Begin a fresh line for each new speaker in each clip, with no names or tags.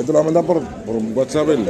Te lo va a mandar por, por WhatsApp. él.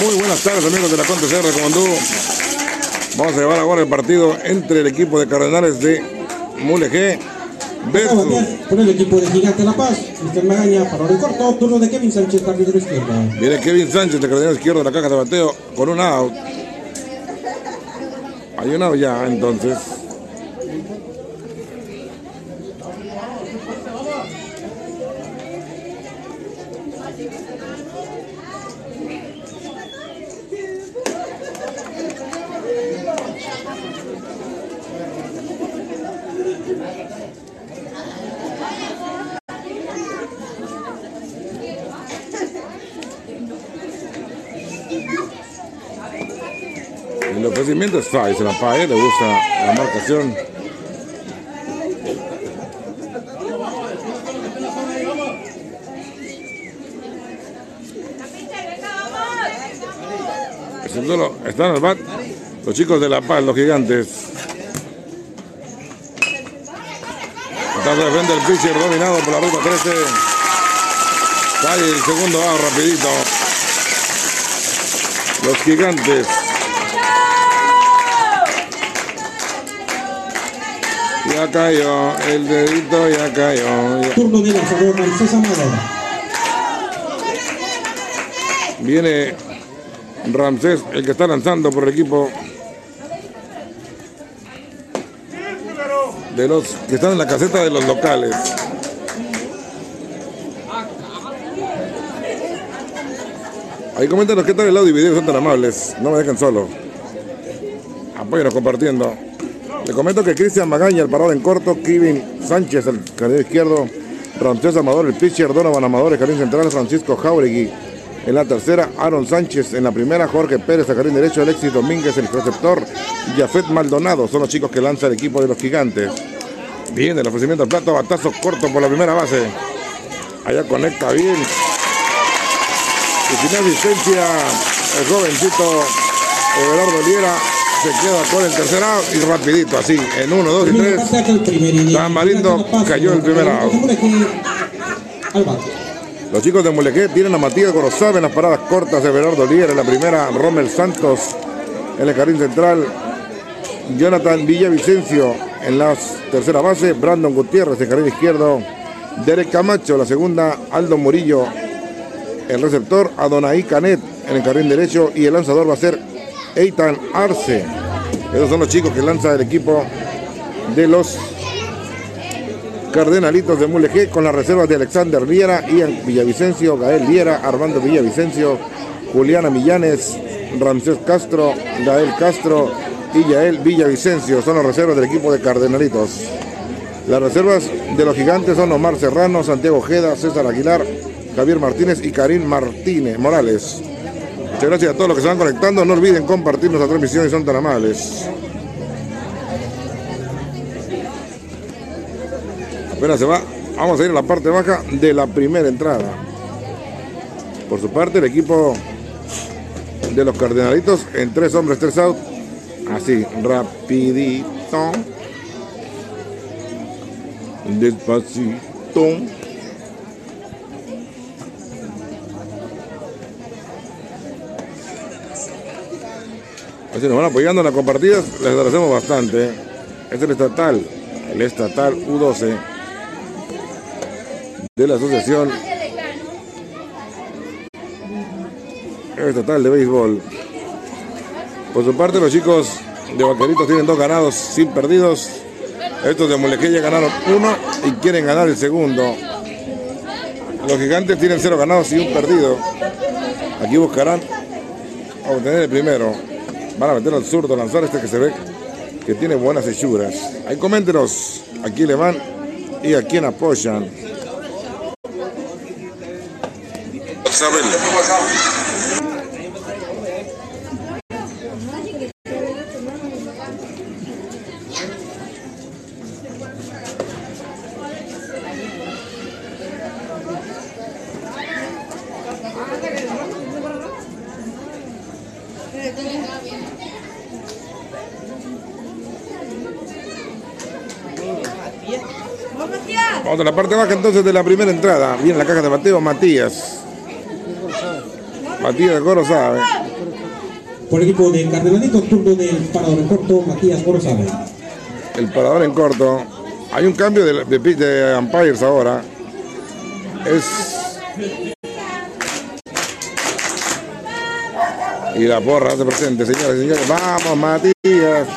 Muy buenas tardes amigos de la Conte CR Comandú. Vamos a llevar ahora el partido entre el equipo de Cardenales de Mulegé versus
Por el equipo de Gigante La Paz, Cristian Magaña, para el corto, turno de Kevin Sánchez, árbitro izquierdo.
Viene Kevin Sánchez de Cardenal Izquierdo de la caja de bateo con un out. Hay un out ya entonces. Es fácil, se la pague, le gusta la marcación. Es están al bat los chicos de La Paz, los gigantes. Tratando de frente el pitcher dominado por la ruta 13. Cae el segundo out rapidito. Los gigantes. Ya cayó, el dedito ya cayó. ya-
Turno de lanzador Ramsés Amador.
Viene Ramsés, el que está lanzando por el equipo de los que están en la caseta de los locales. Ahí coméntanos qué tal el audio y video, son tan amables. No me dejen solo. Apóyanos compartiendo. Le comento que Cristian Magaña, el parado en corto, Kevin Sánchez, el carril izquierdo, Ramsés Amador, el pitcher, Donovan Amador, el jardín central, Francisco Jauregui. En la tercera, Aaron Sánchez. En la primera, Jorge Pérez, el jardín derecho, Alexis Domínguez, el receptor, Jafet Maldonado. Son los chicos que lanza el equipo de los gigantes. Bien, el ofrecimiento al plato, batazo corto por la primera base. Allá conecta bien. Y sin asistencia, el jovencito Everardo Liera se queda con el tercer out y rapidito, así, en uno, dos y tres. Tamarindo cayó el primer out. Los chicos de Mulequé tienen a Matías Gorosab en las paradas cortas, Everardo Liera en la primera, Rommel Santos en el jardín central, Jonathan Villavicencio en la tercera base, Brandon Gutiérrez en jardín izquierdo, Derek Camacho la segunda, Aldo Murillo el receptor, Adonai Canet en el jardín derecho y el lanzador va a ser Eitan Arce. Esos son los chicos que lanza el equipo de los Cardenalitos de Mulegé con las reservas de Alexander Liera, Ian Villavicencio, Gael Liera, Armando Villavicencio, Juliana Millanes, Ramsés Castro, Gael Castro y Yael Villavicencio. Son las reservas del equipo de Cardenalitos. Las reservas de los gigantes son Omar Serrano, Santiago Ojeda, César Aguilar, Javier Martínez y Karim Martínez Morales. Muchas gracias a todos los que se van conectando. No olviden compartir nuestra transmisión y son tan amables. Apenas se va. Vamos a ir a la parte baja de la primera entrada. Por su parte, el equipo de los Cardenalitos en tres hombres, tres out. Así, rapidito. Despacito. Así nos van apoyando en las compartidas, les agradecemos bastante. Este es el estatal, el estatal U12 de la Asociación Estatal de Béisbol. Por su parte, los chicos de Vaqueritos tienen dos ganados sin perdidos. Estos de Mulequé ya ganaron uno y quieren ganar el segundo. Los gigantes tienen cero ganados y un perdido. Aquí buscarán obtener el primero. Van a meter al zurdo, lanzar este que se ve que tiene buenas hechuras. Ahí coméntenos a quién le van y a quién apoyan. Isabel. La parte baja entonces de la primera entrada. Viene la caja de bateo Matías. Matías Gorosabel.
Por el equipo de Cardenalito, turno del parador en corto, Matías Gorosabel.
El parador en corto. Hay un cambio de, de, de umpires ahora. Es. Y la porra hace presente, señoras y señores. Vamos, Matías.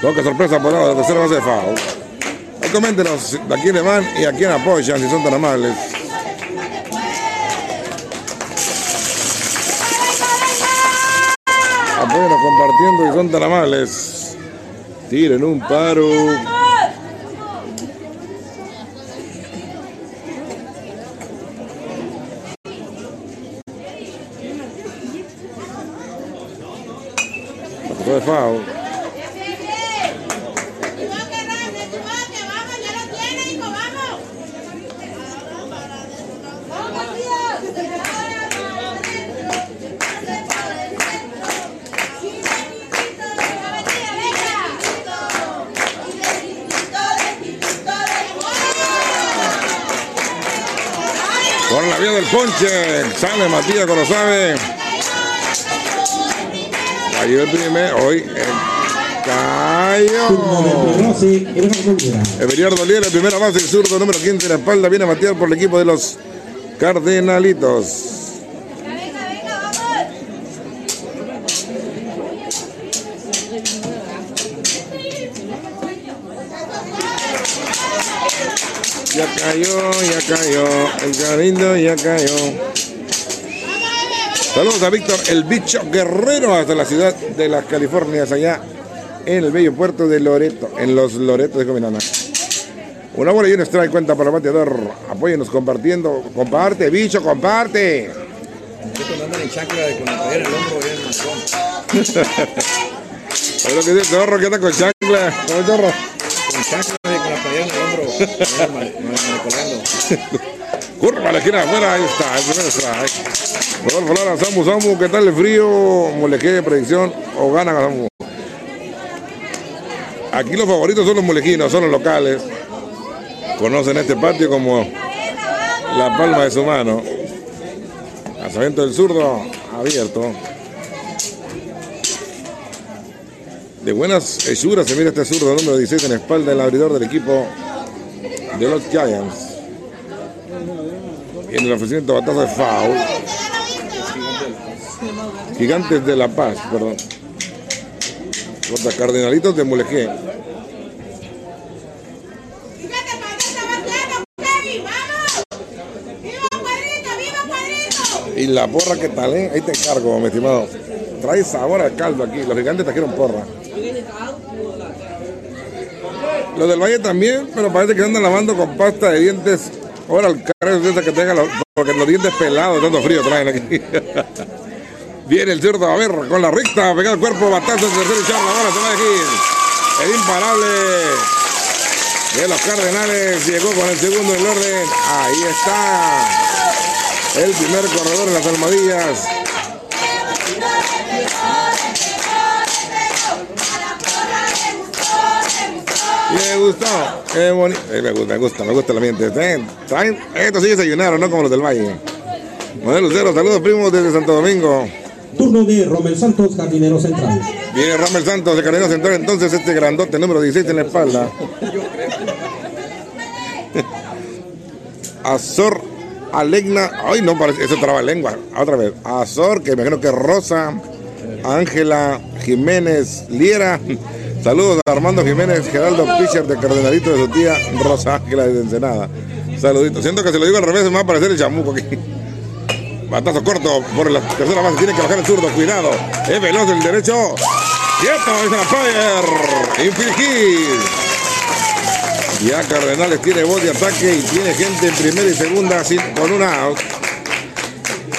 Toca sorpresa por ahora, la tercera base de FAO. Ahí coméntenos a quién le van y a quién apoyan, si son tan amables. Apóyenos compartiendo y son tan amables. Tiren un paro. de FAO. Por la vía del ponche, sale Matías sabe. Cayó el primer, hoy cayó. Everiardo Liera, primera base, el zurdo número 15 en la espalda, viene a matear por el equipo de los Cardenalitos. Cayó, ya cayó, el cariño ya cayó. Saludos a Víctor, el bicho guerrero, hasta la ciudad de las Californias, allá en el bello puerto de Loreto, en los Loretos de Cominana. Una bola y un strike cuenta para el bateador. Apóyenos compartiendo. Comparte, bicho, comparte. Es lo que dice el zorro que anda con chancla.
Con chancla
ahí está, el primer. Rodolfo Lara, Samu, Samu, ¿qué tal el frío? Molequé, predicción, o ganan a Samu. Aquí los favoritos son los molequinos, son los locales. Conocen este patio como la palma de su mano. Lanzamiento del zurdo, abierto. De buenas hechuras se mira este zurdo número 16 en espalda del abridor del equipo de los Giants. En el ofrecimiento batazo de foul. Gigantes de La Paz, perdón. Contra Cardenalitos de Mulegé. Y la porra que tal, eh? Ahí te encargo, mi estimado. Trae sabor al caldo aquí. Los gigantes trajeron porra. Los del Valle también, pero parece que andan lavando con pasta de dientes. Ahora el carro esa que tenga los, porque los dientes pelados, tanto frío traen aquí. Viene el zurdo, a ver, con la recta, pegado el cuerpo, batazo, tercer y charla, ahora se va a elegir. El imparable de los Cardenales llegó con el segundo en orden. Ahí está. El primer corredor en las almohadillas. Gustó. Qué bonito. Eh, me gusta, me gusta, me gusta el ambiente. Traen, estos sí desayunaron, no como los del Valle. Manuel Lucero, saludos primos desde Santo Domingo.
Turno de Romel Santos, jardinero central.
Viene Ramel Santos de Cardenal Central, entonces este grandote número 16 en la espalda. Azor Alegna, ay no, parece, eso traba lengua, otra vez. Azor, que me imagino que Rosa, Ángela Jiménez Liera. Saludos a Armando Jiménez, Geraldo Fischer de Cardenalito de su tía Rosa Ángela de Ensenada. Saluditos. Siento que se lo digo al revés, me va a aparecer el chamuco aquí. Batazo corto por la tercera base. Tiene que bajar el zurdo. Cuidado. Es veloz el derecho. Quieto. Es la fire. Infield hit. Ya Cardenales tiene voz de ataque y tiene gente en primera y segunda sin, con una out.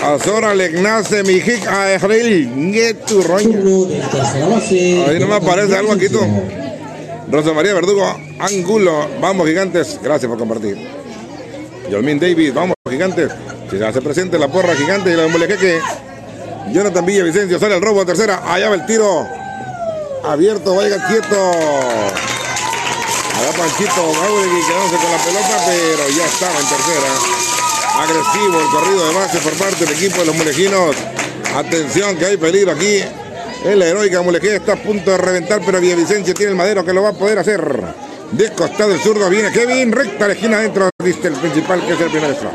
Azora Legnace Mijik a Ejril. Nieturroña.
Turno de tercera base.
Ahí no me aparece algo aquí tú. Rosa María Verdugo, Angulo, vamos gigantes, gracias por compartir. Yolmin Davis, vamos gigantes. Si se hace presente la porra gigante y la Mulequeque. Jonathan Villavicencio sale el robo a tercera. Allá va el tiro. Abierto, vaya quieto. Allá Panchito Mauregui quedándose con la pelota, pero ya estaba en tercera. Agresivo el corrido de base por parte del equipo de los mulejinos. Atención que hay peligro aquí. El heroica Mulegé está a punto de reventar, pero Villavicencio tiene el madero que lo va a poder hacer. De costado el zurdo viene Kevin, recta la esquina adentro, viste el principal que es el primer strike.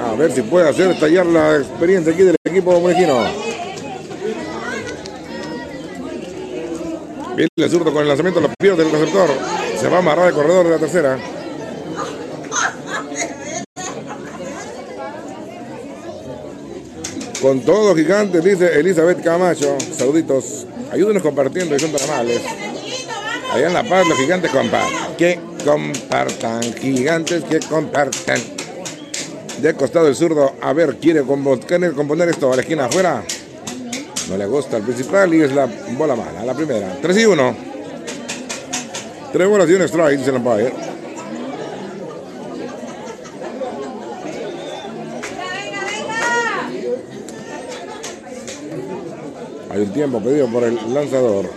A ver si puede hacer estallar la experiencia aquí del equipo mulejino. Viene el zurdo con el lanzamiento, lo pierde el receptor. Se va a amarrar el corredor de la tercera. Con todo gigante, dice Elizabeth Camacho. Saluditos. Ayúdenos compartiendo y son tan. Allá en La Paz los gigantes compartan. Que compartan. Gigantes que compartan. De costado el zurdo. A ver, quiere componer esto a la esquina afuera. No le gusta el principal y es la bola mala, la primera. 3 y 1. Tres bolas y un strike, dice el umpire. Hay un tiempo pedido por el lanzador.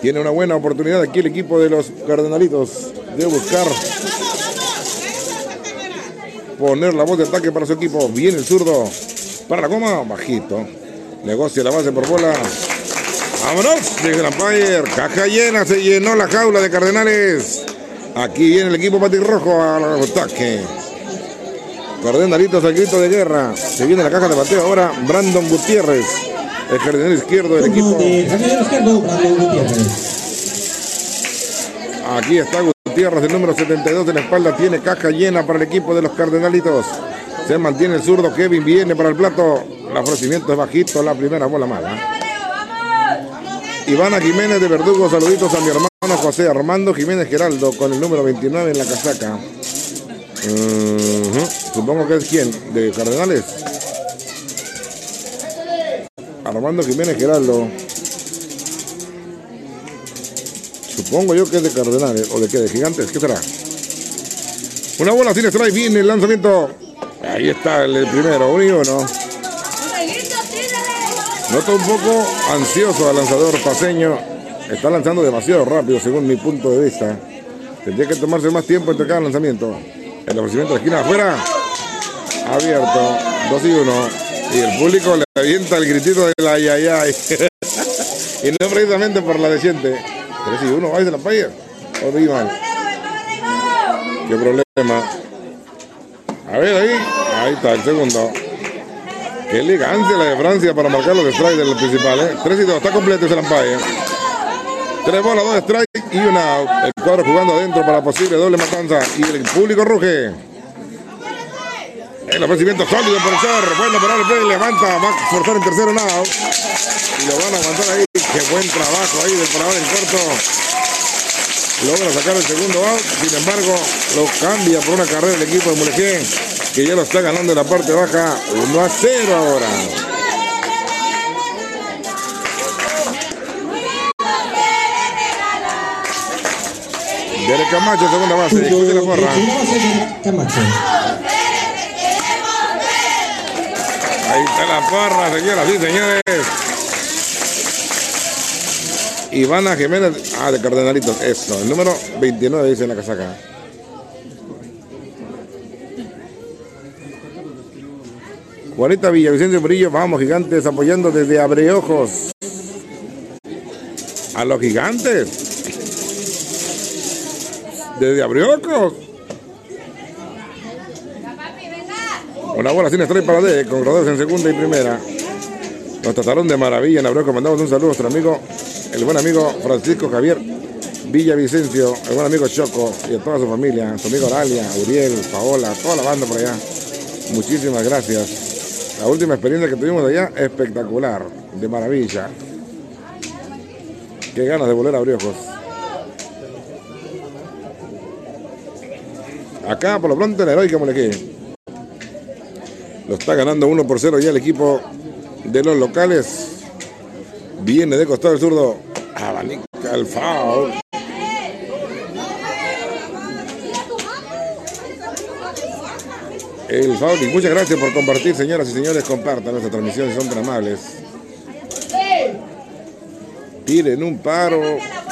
Tiene una buena oportunidad aquí el equipo de los Cardenalitos de buscar poner la voz de ataque para su equipo. Viene el zurdo para la goma, bajito. Negocia la base por bola. Vámonos, el umpire. Caja llena, se llenó la jaula de Cardenales. Aquí viene el equipo patirrojo al ataque. Cardenalitos al grito de guerra. Se viene la caja de bateo ahora. Brandon Gutiérrez, el cardenal izquierdo del equipo.
de.
Aquí está Gutiérrez, el número 72 de la espalda. Tiene caja llena para el equipo de los Cardenalitos. Se mantiene el zurdo. Kevin viene para el plato. El ofrecimiento es bajito. La primera bola mala. Ivana Jiménez de Verdugo. Saluditos a mi hermano José Armando Jiménez Geraldo con el número 29 en la casaca. Supongo que es quién, de Cardenales. Armando Jiménez Geraldo. Supongo yo que es de Cardenales o de qué, de Gigantes, ¿qué será? Una bola sin strike, viene el lanzamiento. Ahí está el, primero, uno y uno. Noto un poco ansioso al lanzador paseño. Está lanzando demasiado rápido, según mi punto de vista. Tendría que tomarse más tiempo entre cada lanzamiento. El ofrecimiento de esquina afuera. Abierto. 2 y 1. Y el público le avienta el gritito del ay ay ay. y no precisamente por la desciente. 3 y 1. Ay, de la paya. O mal. ¿Qué problema? A ver ahí. Ahí está el segundo. Qué elegancia la de Francia para marcar los strikes del principal. ¿eh? 3 y 2. Está completo ese lampaye. Tres bolas, dos strikes y una out. El cuadro jugando adentro para posible doble matanza. Y el público ruge. El ofrecimiento sólido por echar. Bueno, para el play, levanta. Va a forzar en tercero nada. Y lo van a aguantar ahí. Qué buen trabajo ahí del parador en corto. Logra sacar el segundo out. Sin embargo, lo cambia por una carrera el equipo de Mulegé. Que ya lo está ganando en la parte baja. 1 a 0 ahora. Derek Camacho, segunda base. Escuche la porra. Ahí está la porra, señoras y señores. Ivana Jiménez, ah, de Cardenalitos, eso, el número 29 dice en la casaca. Juanita Villavicencio Brillo, vamos gigantes apoyando desde Abreojos. A los gigantes. Desde Abreojos. Una bola sin estrella para D, con rodeos en segunda y primera. Nos trataron de maravilla en Abreojos. Mandamos un saludo a nuestro amigo, el buen amigo Francisco Javier Villavicencio, el buen amigo Choco y a toda su familia, su amigo Oralia, Uriel, Paola, toda la banda por allá. Muchísimas gracias. La última experiencia que tuvimos allá, espectacular, de maravilla. Qué ganas de volver a Briojos. Acá, por lo pronto, el heroica Molequí. Lo está ganando 1 por 0 ya el equipo de los locales. Viene de costado el zurdo. Abanica el foul. El foul. Muchas gracias por compartir, señoras y señores. Compartan nuestra transmisión si son tan amables. Tiren un paro,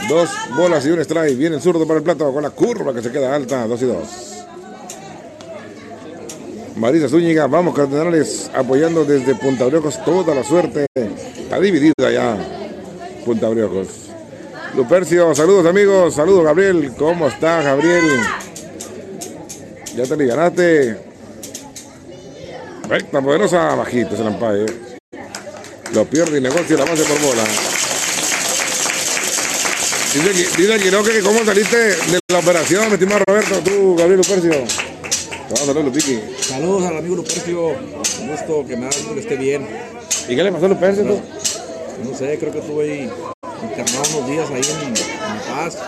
dos bolas y un strike. Viene el zurdo para el plato con la curva que se queda alta, 2 y 2. Marisa Zúñiga, vamos Cardenales apoyando desde Punta Briocos toda la suerte. Está dividida ya Punta Briocos. Lupercio, saludos amigos, saludos Gabriel, ¿cómo estás Gabriel? Ya te le ganaste. Recta poderosa, bajito ese lampaye. Lo pierde y negocia la base por bola. Dice, dice Quiroque que cómo saliste de la operación, mi estimado Roberto, tú, Gabriel Lupercio. Saludar, Lupiqui.
Saludos al amigo Lupercio. Un gusto que me que esté bien.
¿Y qué le pasó a Lupercio? tú?
No sé, creo que estuve ahí internado unos días ahí en, en Paz.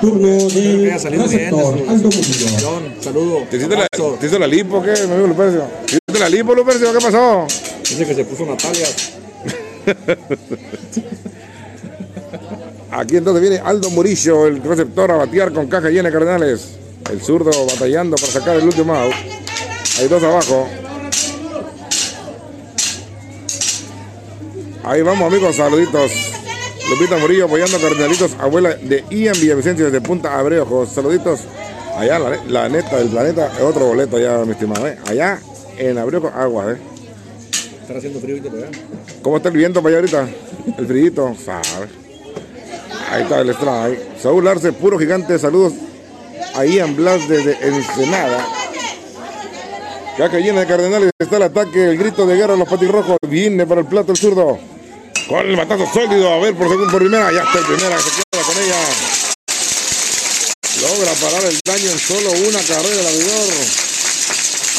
Turno
que haya salido bien. de. Saludo.
¿Te hiciste, la. ¿Te hizo la lipo qué, mi amigo Lupercio? ¿Te hiciste la lipo, Lupercio? ¿Qué pasó?
Dice que se puso Natalia.
Aquí entonces viene Aldo Murillo, el receptor a batear con caja llena de Cardenales. El zurdo batallando para sacar el último out. Hay dos abajo. Ahí vamos amigos, saluditos. Lupita Murillo apoyando a Cardenalitos, abuela de Ian Villavicencio desde Punta Abreojos. Saluditos. Allá la, la neta del planeta, es otro boleto allá, mi estimado. ¿eh? Allá en Abreojos, agua, ¿eh?
Está haciendo frío ahorita allá.
¿Cómo está el viento para allá ahorita? El frillito, sabe. Ahí está el strike. Saúl Arce, puro gigante. Saludos a Ian Blas desde Ensenada. Caca llena de Cardenales. Está el ataque, el grito de guerra de los patirrojos. Viene para el plato el zurdo. Con el matazo sólido. A ver, por segundo, por primera. Ya está el primera. Se queda con ella. Logra parar el daño en solo una carrera el abridor.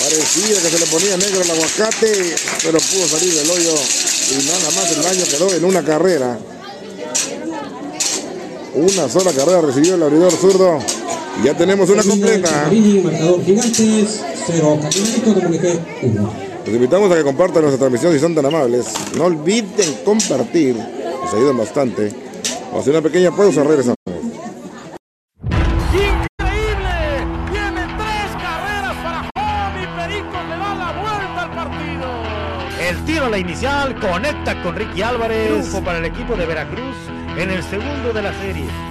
Parecía que se le ponía negro el aguacate, pero pudo salir del hoyo y nada más el daño quedó en una carrera. Una sola carrera recibió el abridor zurdo. Ya tenemos una completa.
Marcador gigantes, 0. Cardenalitos de Mulegé, 1.
Los invitamos a que compartan nuestra transmisión si son tan amables. No olviden compartir, nos ayudan bastante. Vamos a hacer una pequeña pausa, regresamos.
¡Increíble! Tiene tres carreras para home y Perico le da la vuelta al partido. El tiro a la inicial conecta con Ricky Álvarez. Triunfo para el equipo de Veracruz en el segundo de la serie.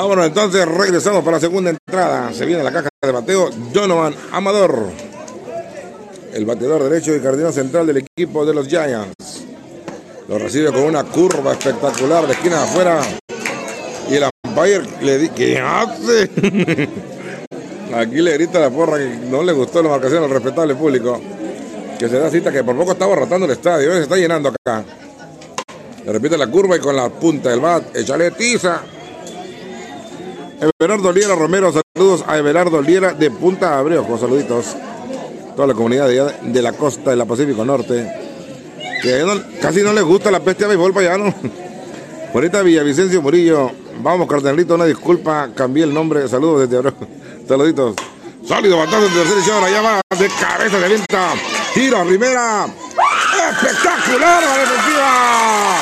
Vámonos entonces, regresamos para la segunda entrada. Se viene la caja de bateo Donovan Amador. El bateador derecho y jardinero central del equipo de los Giants. Lo recibe con una curva espectacular de esquina de afuera. Y el umpire le dice, ¿qué hace? Aquí le grita la porra que no le gustó la marcación al respetable público. Que se da cita que por poco estaba rotando el estadio. Se está llenando acá. Le repite la curva y con la punta del bat, échale tiza. Everardo Liera Romero, saludos a Everardo Liera de Punta Abreu, saluditos. Toda la comunidad de, la costa de la Pacífico Norte. Que casi no les gusta la peste de béisbol para allá, ¿no? Por ahorita Villavicencio Murillo. Vamos, cardenalito, una disculpa, cambié el nombre. Saludos desde Abreu. Saluditos. Sólido batazo de tercera edición, allá va de cabeza de venta. Tiro a primera. Espectacular la defensiva.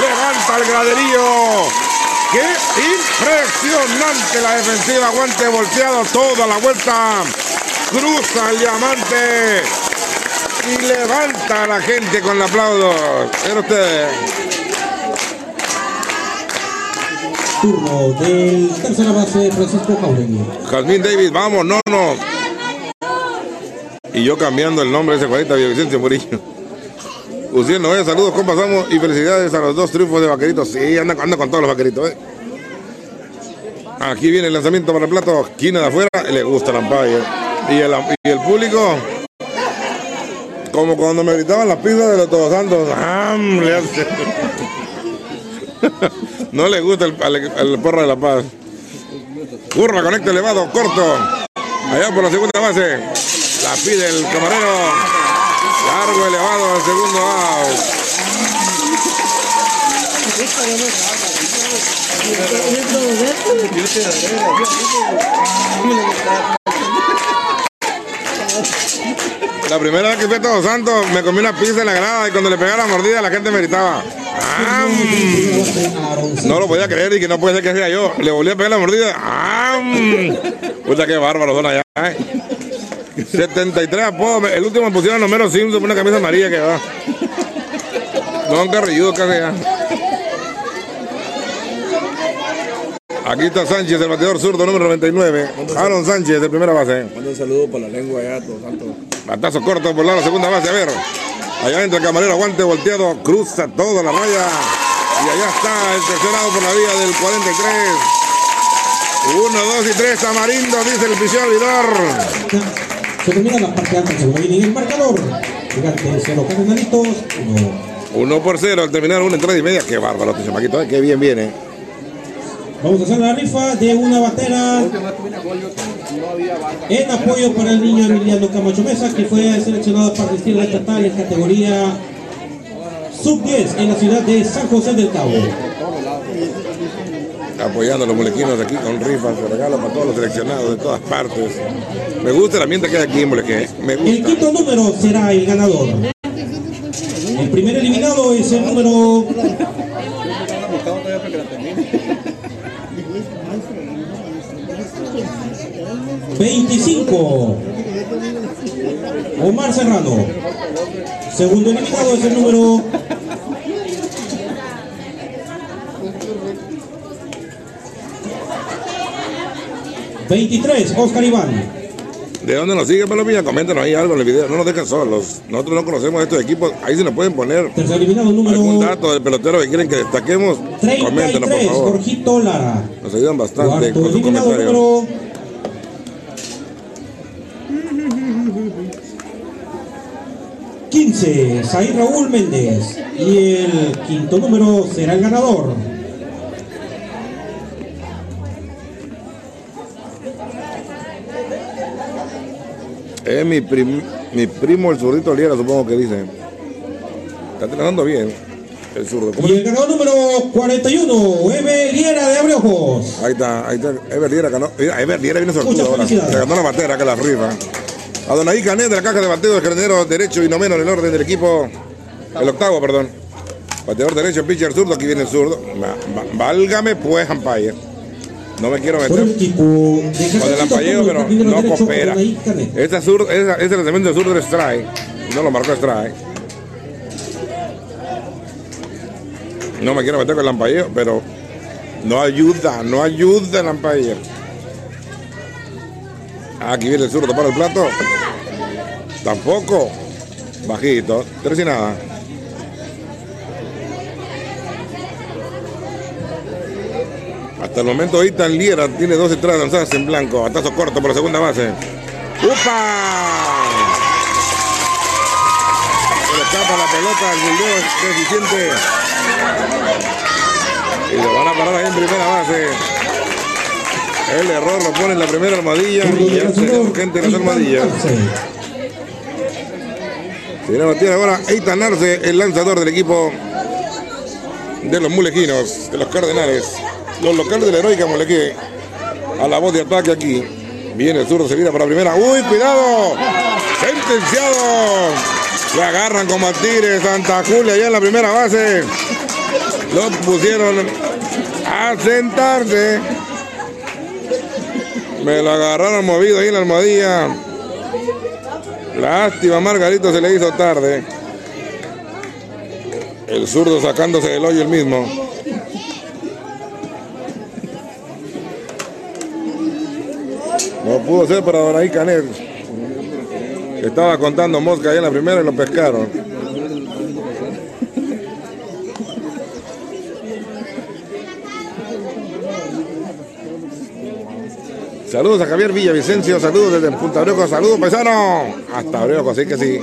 Levanta el graderío. Qué impresionante la defensiva. Guante volteado toda la vuelta. Cruza el diamante. Y levanta a la gente con el aplauso. Miren ustedes.
Turno del tercera base Francisco Jauregui.
Jazmín David, vamos, no, no. Y yo cambiando el nombre de ese Juanita Villavicencio Murillo. Uciel Noé, saludos, ¿cómo pasamos? Y felicidades a los dos triunfos de vaqueritos. Sí, anda, anda con todos los vaqueritos, ¿eh? Aquí viene el lanzamiento para el plato, esquina de afuera, le gusta el umpire. Y el, y el público, como cuando me gritaban las pizzas de los Todos Santos, no le gusta el, al, porro de la paz. Curva, conecta elevado, corto. Allá por la segunda base. La pide el camarero. Largo, elevado al segundo out. La primera vez que fui a Todos Santos me comí una pizza en la grada y cuando le pegaba la mordida la gente me gritaba. No lo podía creer y que no puede ser que sea yo. Le volví a pegar la mordida. ¡Am! Puta, qué bárbaros son allá. ¿eh? 73 apodos. El último me pusieron número Simpson por una camisa amarilla que va. Don Carrilludo casi ya. Aquí está Sánchez, el bateador zurdo número 99. Aaron Sánchez, de primera base.
Manda un saludo para la lengua allá, todos santos.
Batazo corto por la segunda base. A ver. Allá entra el camarero, aguante volteado. Cruza toda la raya. Y allá está el tercerado por la vía del 43. Uno, dos y tres. Tamarindo, dice el oficial Vidor.
Se termina la parte alta del segundo inning. El marcador. Gigante cero cardenalitos. Uno.
Uno por cero al terminar una entrada y media. Qué bárbaro, este chamaquito. eh, Qué bien viene.
Vamos a hacer la rifa de una batera en apoyo para el niño Emiliano Camacho Mesa, que fue seleccionado para asistir a la estatal en categoría sub-10 en la ciudad de San José del Cabo.
Apoyando a los molequinos aquí con rifas, regalos para todos los seleccionados de todas partes. Me gusta el ambiente que hay aquí en Moleque. Me
El quinto número será el ganador. El primer eliminado es el número 25. Omar Serrano. Segundo eliminado es el número 23, Oscar Iván.
¿De dónde nos sigue, Palomilla? Coméntanos ahí algo en el video. No nos dejen solos. Nosotros no conocemos estos equipos. Ahí se nos pueden poner
Tercer eliminado
algún
número
dato del pelotero que quieren que destaquemos. Coméntenos, por
33,
favor.
Jorgito Lara.
Nos ayudan bastante
Cuarto
con sus comentarios.
número 15, Said Raúl Méndez. Y el quinto número será el ganador.
Es mi, prim- mi primo, el zurdito Liera, supongo que dice. Está trabajando bien. El zurdo. ¿Cómo
Y el ganador número 41, Eve Liera de Abreojos.
Ahí está, ahí está. Ever Liera ganó. Mira, Ever Liera viene sortudo ahora. Se ganó la batera que la rifa. A Donaí Canet de la caja de bateo del jardinero derecho y noveno en el orden del equipo. El octavo, perdón. Bateador derecho, pitcher zurdo. Aquí viene el zurdo. Válgame pues, Ampire. No me quiero meter con el ampalleo, pero no coopera. Este, zurdo, ese, ese lanzamiento de zurdo strike. No lo marcó strike. No me quiero meter con el ampalleo, pero No ayuda, no ayuda el umpire. Aquí viene el zurdo para el plato. Tampoco. Bajito, tres y nada. Hasta el momento Itan Liera tiene dos entradas lanzadas en blanco. Atazo corto por la segunda base. ¡Upa! Se le escapa la pelota, el bulleo es deficiente. Y lo van a parar ahí en primera base. El error lo pone en la primera armadilla y ya se gente en las armadillas. Se viene a batir ahora Eitan Arce, el lanzador del equipo de los mulequinos, de los cardenales. Los locales de la heroica Molequí. A la voz de ataque aquí. Viene el zurdo, se viene para primera. ¡Uy, cuidado! Sentenciado. Lo agarran a Tigre Santa Julia allá en la primera base. Lo pusieron a sentarse. Me lo agarraron movido ahí en la almohadilla. Lástima, Margarito se le hizo tarde. El zurdo sacándose del hoyo el mismo. No pudo ser para Doraí Canet. Estaba contando mosca ahí en la primera y lo pescaron. Saludos a Javier Villavicencio, saludos desde Punta Brioco, saludos paisano. Hasta Brioco, así que sí.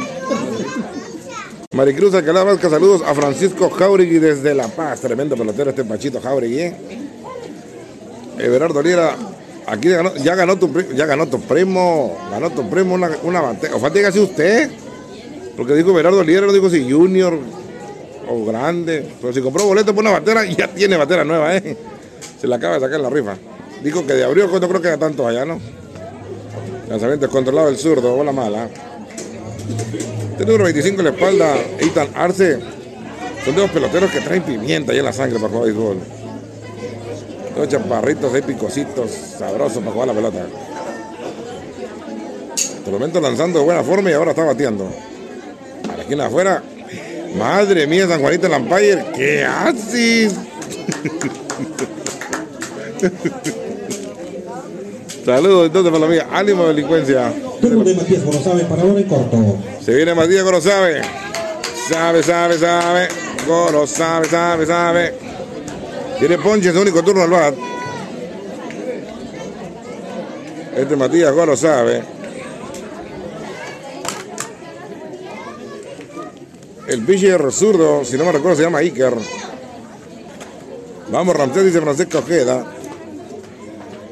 Maricruz Alcalá Vázquez, saludos a Francisco Jauregui desde La Paz. Tremendo pelotero este Pachito Jauregui, ¿eh? Everardo Liera, aquí ya ganó tu pri- ya ganó tu primo, ganó tu primo una, una batería. O falta que usted, porque dijo Everardo Liera, no dijo si junior o grande. Pero si compró boleto por una batera, ya tiene batera nueva, ¿eh? Se la acaba de sacar la rifa. Dijo que de abril no creo que era tanto allá, ¿no? Lanzamiento controlado el zurdo, bola mala. Este número 25 en la espalda, Ethan Arce. Son de los peloteros que traen pimienta ahí en la sangre para jugar béisbol. Dos chaparritos ahí picositos, sabrosos para jugar la pelota. Por el momento lanzando de buena forma y ahora está bateando. A la afuera. Madre mía, San Juanito Lampayer, ¿qué haces? Saludos entonces para la mía. Ánimo delincuencia.
Turno de Matías Gorosabes para ahora en corto.
Se viene Matías Goro sabe. Sabe, sabe, sabe. Goro sabe, sabe, sabe. Tiene ponche su único turno al bat. Este Matías Goro sabe. El pitcher zurdo, si no me recuerdo, se llama Iker. Vamos, Ramsés, dice Francisco Ojeda.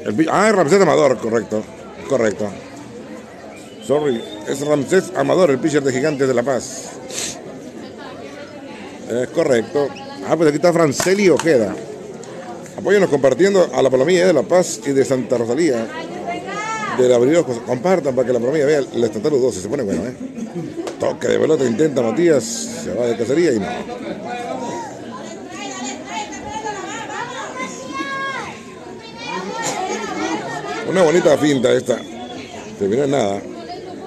El ah, es Ramsés Amador, correcto. Correcto. Sorry, es Ramsés Amador, el pitcher de Gigantes de La Paz. Es correcto. Ah, pues aquí está Franceli Ojeda. Apóyanos compartiendo a la Palomilla de La Paz y de Santa Rosalía. De la Briosco. Compartan para que la Palomilla vea el estatal 12. Se pone bueno, ¿eh? Toque de pelota, intenta Matías. Se va de cacería y no. Una bonita finta esta. Terminó en nada.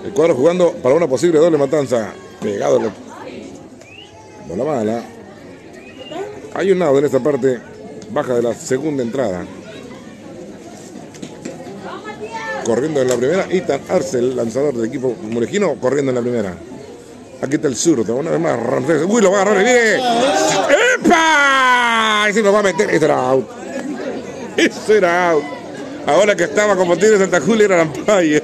El cuadro jugando para una posible doble matanza. Pegado. Bola mala. Hay un lado en esta parte baja de la segunda entrada. Corriendo en la primera. Ethan Arcel, lanzador del equipo murejino, corriendo en la primera. Aquí está el zurdo. Una vez más. Uy, lo va a agarrar. ¡Viene! ¡Epa! Y se lo va a meter. Ese era out. Ese era out. Ahora que estaba como tiene Santa Julia era Lampaye.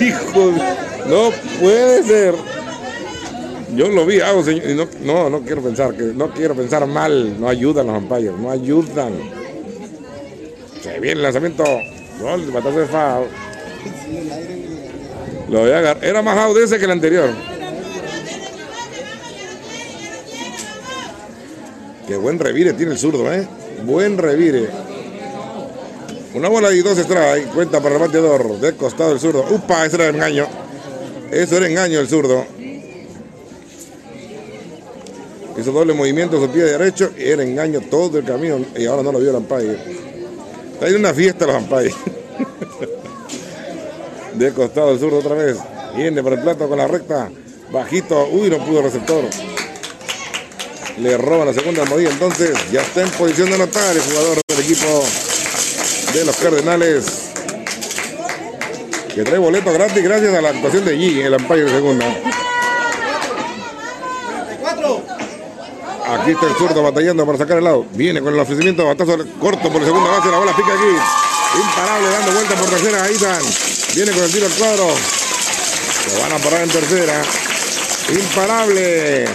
Hijo, de- no puede ser. Yo lo vi, hago, señor, y no, no, no quiero pensar que no quiero pensar mal. No ayudan los umpires, no ayudan. Se viene el lanzamiento. Gol, batazo de foul. Lo voy a agarrar. Era más out ese que el anterior. Qué buen revire tiene el zurdo, ¿eh? Buen revire. Una bola y dos strikes. Cuenta para el bateador. De costado el zurdo. ¡Upa! Ese era engaño. Eso era engaño el zurdo. Hizo doble movimiento su pie derecho era engaño todo el camino. Y ahora no lo vio el umpire. Está en una fiesta los umpires. De costado el zurdo otra vez. Viene para el plato con la recta. Bajito. Uy, no pudo el receptor. Le roba la segunda almohadilla. Entonces ya está en posición de anotar el jugador del equipo de los Cardenales. Que trae boleto gratis gracias a la actuación de G el Empire de segunda. Aquí está el zurdo batallando para sacar el lado. Viene con el ofrecimiento de batazo corto por la segunda base. La bola pica aquí. Imparable dando vuelta por tercera. Ethan. Viene con el tiro al cuadro. Lo van a parar en tercera. Imparable.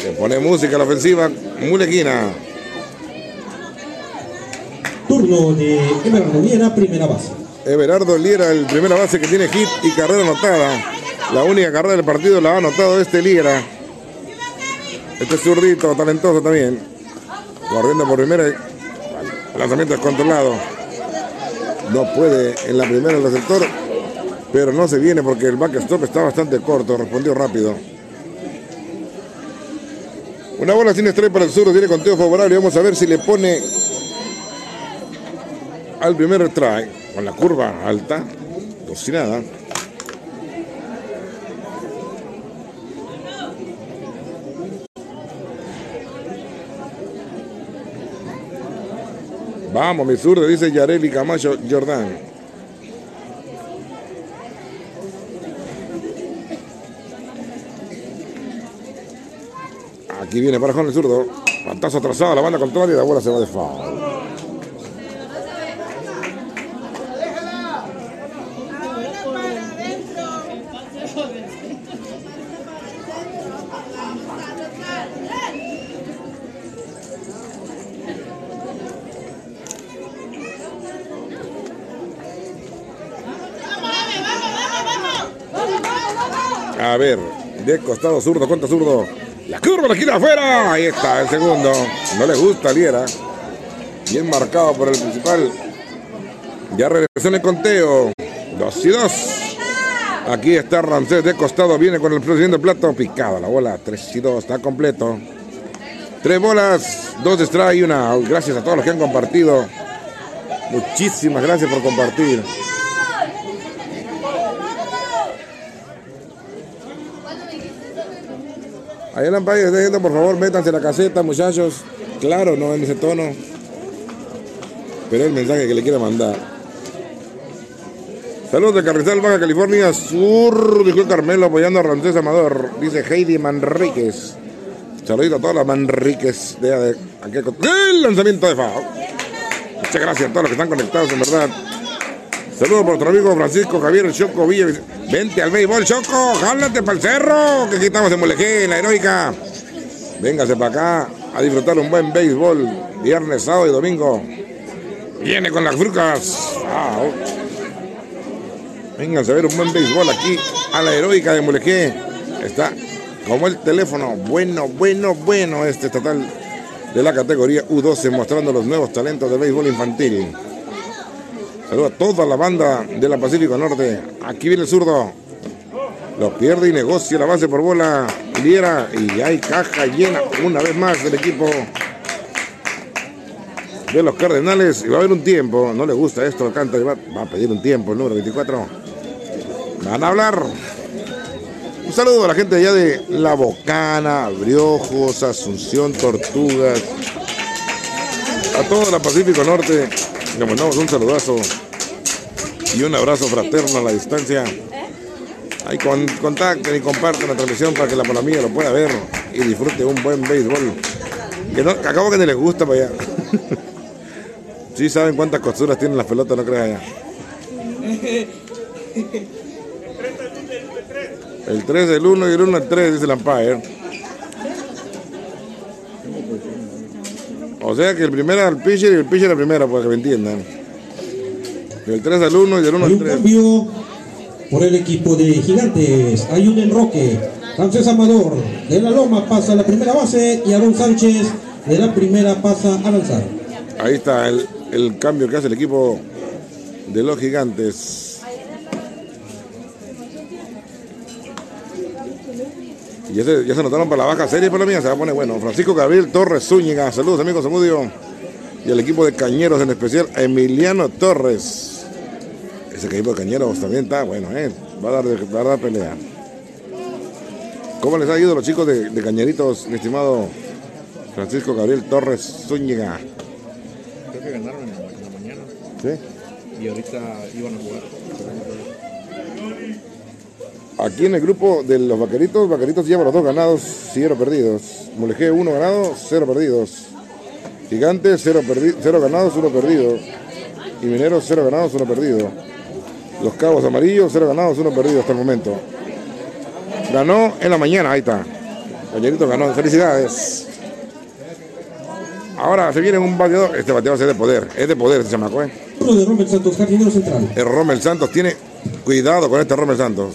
Se pone música a la ofensiva. Mulequina.
Turno de Everardo Viera, primera base.
Everardo Liera, el primera base que tiene hit y carrera anotada. La única carrera del partido la ha anotado este Liera. Este zurdito, talentoso también. Corriendo por primera. Lanzamiento descontrolado. No puede en la primera el receptor. Pero no se viene porque el backstop está bastante corto. Respondió rápido. Una bola sin strike para el sur. Tiene conteo favorable. Vamos a ver si le pone al primer try. Con la curva alta. Cocinada. Vamos, mi zurdo, dice Yareli Camacho Jordán. Aquí viene para el zurdo. Pantazo atrasado, la banda contraria y la bola se va de foul. Ver, de costado zurdo contra zurdo. La curva la gira afuera. Ahí está el segundo. No le gusta Liera. Bien marcado por el principal. Ya regresó en el conteo. Dos y dos. Aquí está Ramsés de costado. Viene con el presidente plato. Picado la bola. Tres y dos. Está completo. Tres bolas. Dos strike y una. Gracias a todos los que han compartido. Muchísimas gracias por compartir. Ahí en la pantalla está diciendo, por favor, métanse la caseta, muchachos. Claro, no en ese tono. Pero el mensaje que le quiero mandar. Saludos de Carrizal, Baja California Sur, dijo el Carmelo apoyando a Ramsés Amador. Dice Heidi Manríquez. Saludito a todas las Manríquez de, de aquel co- ¡El lanzamiento de FAO! Muchas gracias a todos los que están conectados, en verdad. Saludos por nuestro amigo Francisco Javier Choco Villa. Vente al béisbol, Choco, jálate para el cerro, que aquí estamos en Mulegé, en la heroica. Véngase para acá a disfrutar un buen béisbol, viernes, sábado y domingo. Viene con las frucas. Ah, oh. A ver un buen béisbol aquí a la heroica de Mulegé. Está como el teléfono, bueno, bueno, bueno, este estatal de la categoría U12, mostrando los nuevos talentos de béisbol infantil. Saludos a toda la banda de la Pacífico Norte. Aquí viene el zurdo. Lo pierde y negocia la base por bola. Liera y hay caja llena una vez más del equipo de los Cardenales. Y va a haber un tiempo. No le gusta esto, y Va, va a pedir un tiempo el número 24. Van a hablar. Un saludo a la gente allá de La Bocana, Briojos, Asunción, Tortugas. A toda la Pacífico Norte. Le mandamos un saludazo y un abrazo fraterno a la distancia. Ahí con, contacten y compartan la transmisión para que la palomilla lo pueda ver y disfrute un buen béisbol. Que, no, acabo que ni les gusta para allá. sí saben cuántas costuras tienen las pelotas, no creas allá. El 3 del 1 y el 1 al 3, dice el Empire. O sea que el primero al pitcher y el pitcher al primero, para que me entiendan. Del 3 al 1 y del 1
Hay
al
un
3.
cambio por el equipo de Gigantes. Hay un enroque. Francés Amador de la Loma pasa a la primera base y Aaron Sánchez de la primera pasa a lanzar.
Ahí está el, el cambio que hace el equipo de los gigantes. Ya se, ya se anotaron para la baja serie, por la mía se va a poner bueno. Francisco Gabriel Torres Zúñiga, saludos amigos Zamudio. Y el equipo de Cañeros, en especial Emiliano Torres. Ese equipo de Cañeros también está bueno, ¿eh? Va a dar, va a dar pelea. ¿Cómo les ha ido a los chicos de, de Cañeritos, mi estimado Francisco Gabriel Torres Zúñiga?
Creo que ganaron en la, en la mañana
¿Sí?
y ahorita iban a jugar.
Aquí en el grupo de los vaqueritos, vaqueritos lleva los dos ganados, cero perdidos. Mulegé, uno ganado, cero perdidos. Gigantes, cero, perdi- cero ganados, uno perdido. Y Mineros, cero ganados, uno perdido. Los Cabos Amarillos, cero ganados, uno perdido hasta el momento. Ganó en la mañana, ahí está. Cañerito ganó, felicidades. Ahora se viene un bateador, este bateador es de poder, es de poder ese chamaco, ¿eh?
Uno de Rommel Santos, jardinero central.
El Rommel Santos tiene cuidado con este Rommel Santos.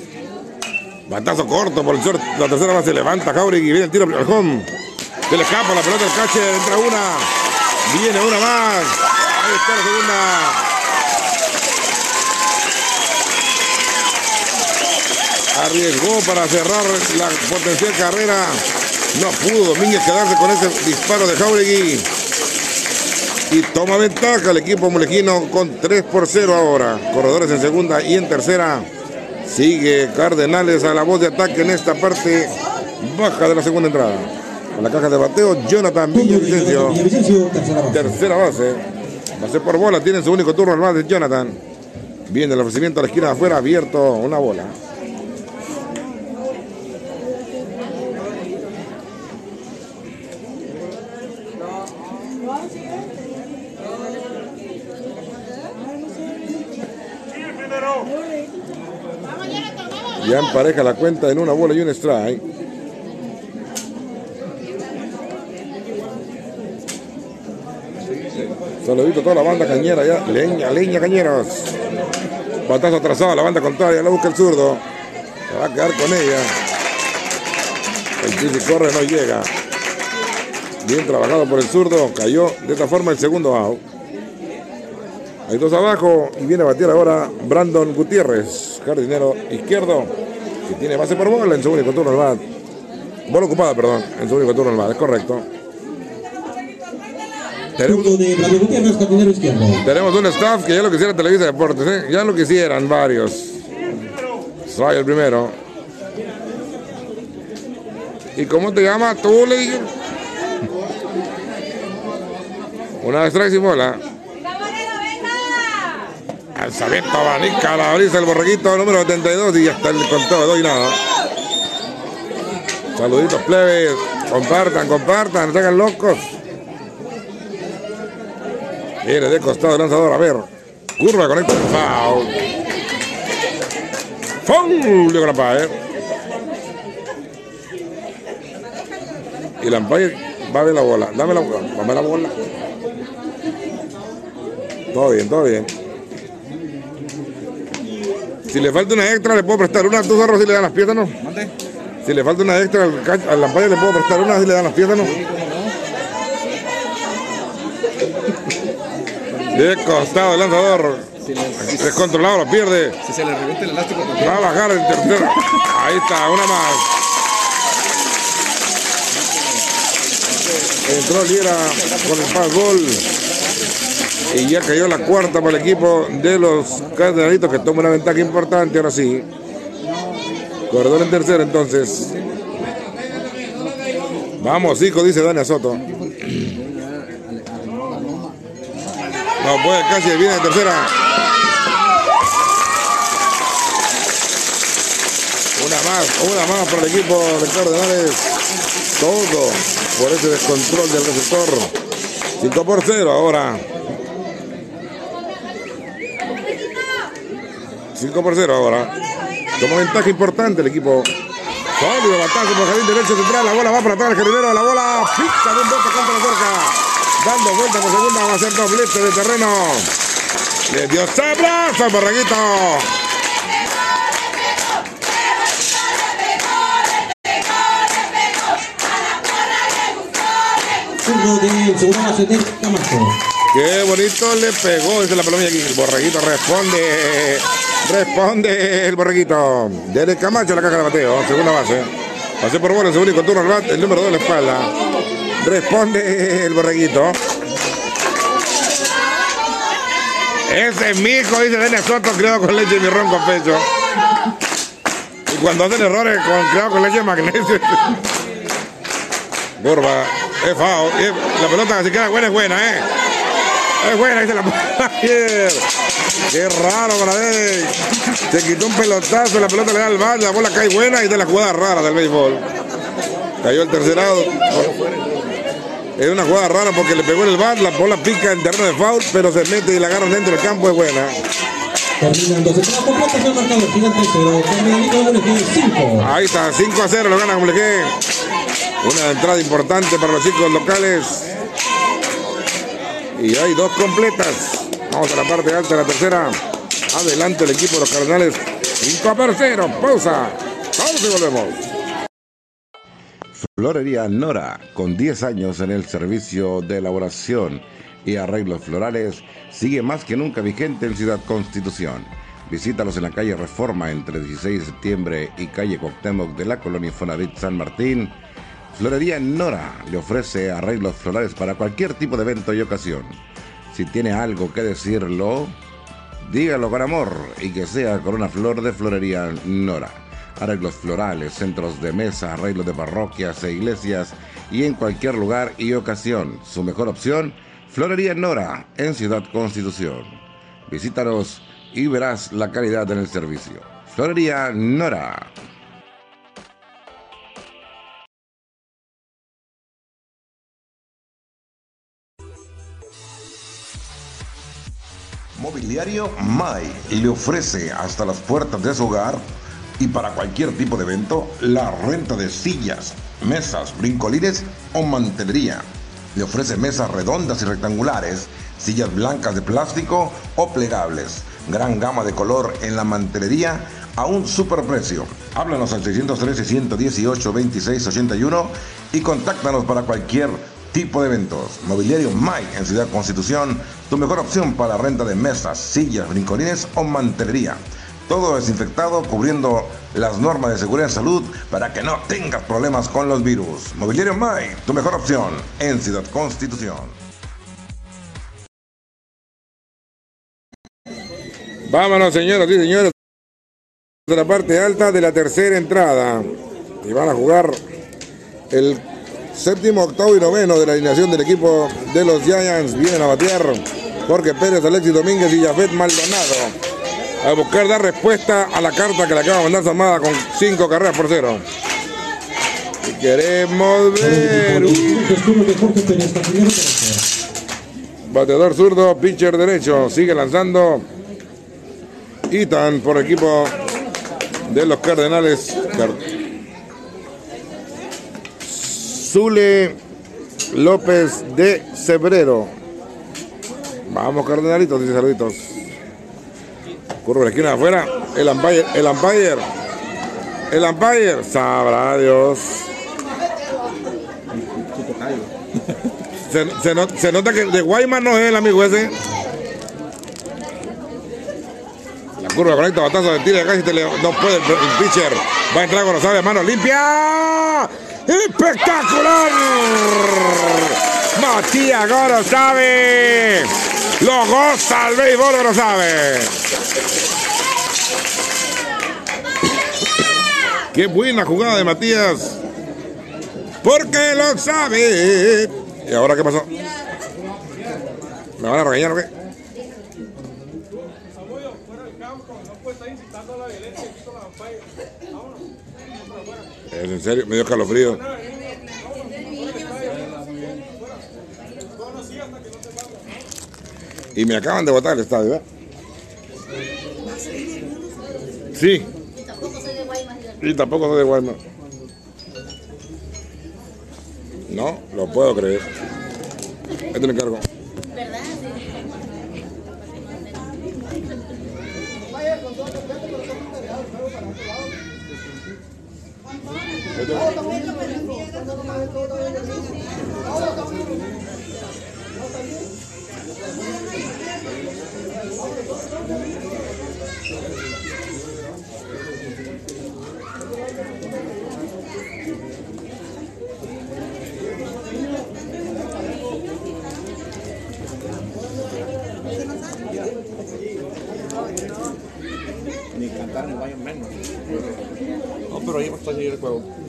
Batazo corto por el short. La tercera base levanta Jauregui. Viene el tiro al home. Se le escapa la pelota del catcher. Entra una. Viene una más. Ahí está la segunda. Arriesgó para cerrar la potencial carrera. No pudo Domínguez quedarse con ese disparo de Jauregui. Y toma ventaja el equipo molejino con 3 por 0 ahora. Corredores en segunda y en tercera. Sigue Cardenales a la voz de ataque en esta parte baja de la segunda entrada. A la caja de bateo, Jonathan. Villavicencio,
tercera base.
Tercera base. Base por bola, tiene su único turno al más de Jonathan. Viene el ofrecimiento a la esquina de afuera, abierto, una bola. Ya empareja la cuenta en una bola y un strike. Saludito a toda la banda cañera ya. Leña, leña, cañeros. Batazo atrasado la banda contraria. La busca el zurdo. Se va a quedar con ella. El Chichi corre, no llega. Bien trabajado por el zurdo. Cayó de esta forma el segundo out. Hay dos abajo y viene a batir ahora Brandon Gutiérrez, jardinero izquierdo, que tiene base por bola en su único turno al bat. Bola ocupada, perdón, en su único turno al bat, es correcto. Tenemos, un staff que ya lo quisiera Televisa Deportes, ¿eh? ya lo quisieran varios. Soy el primero. ¿Y cómo te llamas tú, le? Una strike sin bola. Alzamiento, abanica, la brisa del borreguito número 72 y ya está el conteo de dos y nada. Saluditos plebes, compartan, compartan, no se hagan locos. Viene de costado el lanzador, a ver. Curva, conecta el foul. Foul de Grapa, eh. Y la va a ver la bola. Dame la bola, dame la bola. Todo bien, todo bien. Si le falta una extra, le puedo prestar una. ¿Tú, Zorro, si le dan las piezas, no?
¿Mande?
Si le falta una extra al, al umpire, le puedo prestar una si le dan las piezas, no? De costado el lanzador.
Si,
Descontrolado, lo pierde.
si se le revienta el elástico también.
Va a bajar el tercero. Ahí está, una más. Entró Liera con el fastball. Y ya cayó la cuarta para el equipo de los cardenalitos que toma una ventaja importante. Ahora sí. Corredor en tercero entonces. Vamos, hijo, dice Dania Soto. No puede casi, viene de tercera. Una más, una más para el equipo de Cardenales. Todo por ese descontrol del receptor. 5 por 0 ahora. 5 por 0 ahora. Toma ventaja importante el equipo. Sólido batazo por jardín derecho central. La bola va para atrás el jardinero. La bola fixa de un bote contra la cerca. Dando vuelta por segunda. Va a ser doblete de terreno. Le dio sablazo borreguito.
Turno de segunda base de Camacho.
Qué bonito le pegó, dice la palomilla aquí. Borreguito responde. Responde el borreguito. Derek Camacho la caja de bateo, segunda base. Pase por bola en su único turno al el número 2 en la espalda. Responde el borreguito. Ese es mi hijo, dice Denia Soto, criado con leche y mi ron con pecho. cuando hacen errores con creado con leche de magnesio. Curva, es y La pelota si queda buena es buena, ¿eh? Es buena, se la ayer. Qué raro para él. Se quitó un pelotazo, la pelota le da al bar, la bola cae buena y de la jugada rara del béisbol. Cayó el tercerado. Es una jugada rara porque le pegó en el bar, la bola pica en terreno de foul, pero se mete y la agarran dentro del campo, es buena.
Terminando, se queda completo el marcador. Gigante 0, Cardenalito Mulegé 5.
Ahí está, 5 a 0, lo gana Mulegé. Una entrada importante para los chicos locales. Y hay dos completas. Vamos a la parte alta de la tercera. Adelante el equipo de los Cardenales. 5 a 0. Pausa. Pausa y volvemos. Florería Nora, con 10 años en el servicio de elaboración y arreglos florales, sigue más que nunca vigente en Ciudad Constitución. Visítalos en la calle Reforma entre 16 de septiembre y calle Cuauhtémoc de la colonia Fonavit San Martín. Florería Nora le ofrece arreglos florales para cualquier tipo de evento y ocasión. Si tiene algo que decirlo, dígalo con amor y que sea con una flor de Florería Nora. Arreglos florales, centros de mesa, arreglos de parroquias e iglesias y en cualquier lugar y ocasión. Su mejor opción, Florería Nora en Ciudad Constitución. Visítanos y verás la calidad en el servicio. Florería Nora. Mobiliario Mai le ofrece hasta las puertas de su hogar y para cualquier tipo de evento la renta de sillas, mesas, brincolines o mantelería. Le ofrece mesas redondas y rectangulares, sillas blancas de plástico o plegables. Gran gama de color en la mantelería a un superprecio. Háblanos al 613-118-2681 y contáctanos para cualquier tipo de eventos. Mobiliario Mai en Ciudad Constitución, tu mejor opción para renta de mesas, sillas, brincolines o mantelería. Todo desinfectado cubriendo las normas de seguridad y salud para que no tengas problemas con los virus. Mobiliario Mai, tu mejor opción en Ciudad Constitución. Vámonos, señoras y señores, de la parte alta de la tercera entrada. Y van a jugar el séptimo, octavo y noveno de la alineación del equipo de los Giants. Vienen a batear Jorge Pérez, Alexis Domínguez y Jafet Maldonado. A buscar dar respuesta a la carta que le acaba de mandar Zamada con cinco carreras por cero. Queremos ver bateador zurdo, pitcher derecho. Sigue lanzando Itan por equipo de los Cardenales. Zule López de Cebrero. Vamos, Cardenalitos, dice saluditos. Curva la esquina de afuera. El umpire, el umpire. El umpire. Sabrá Dios. Se, se not- se nota que de Guayman no es el amigo ese. La curva conecta batazo de tira casi te le- no puede el, pitcher. Va a entrar con los mano limpia. ¡Espectacular! Matías Goro sabe. Lo goza el béisbol Goro sabe. Qué buena jugada de Matías. Porque lo sabe. ¿Y ahora qué pasó? ¿Me van a regañar o qué? En serio, me dio escalofrío. Y me acaban de botar el estadio, ¿eh? Sí. Y tampoco soy de Guaymas. No, lo puedo creer. Este le encargo.
Ni cantar en el baño menos.
No, pero ahí va a estar el juego.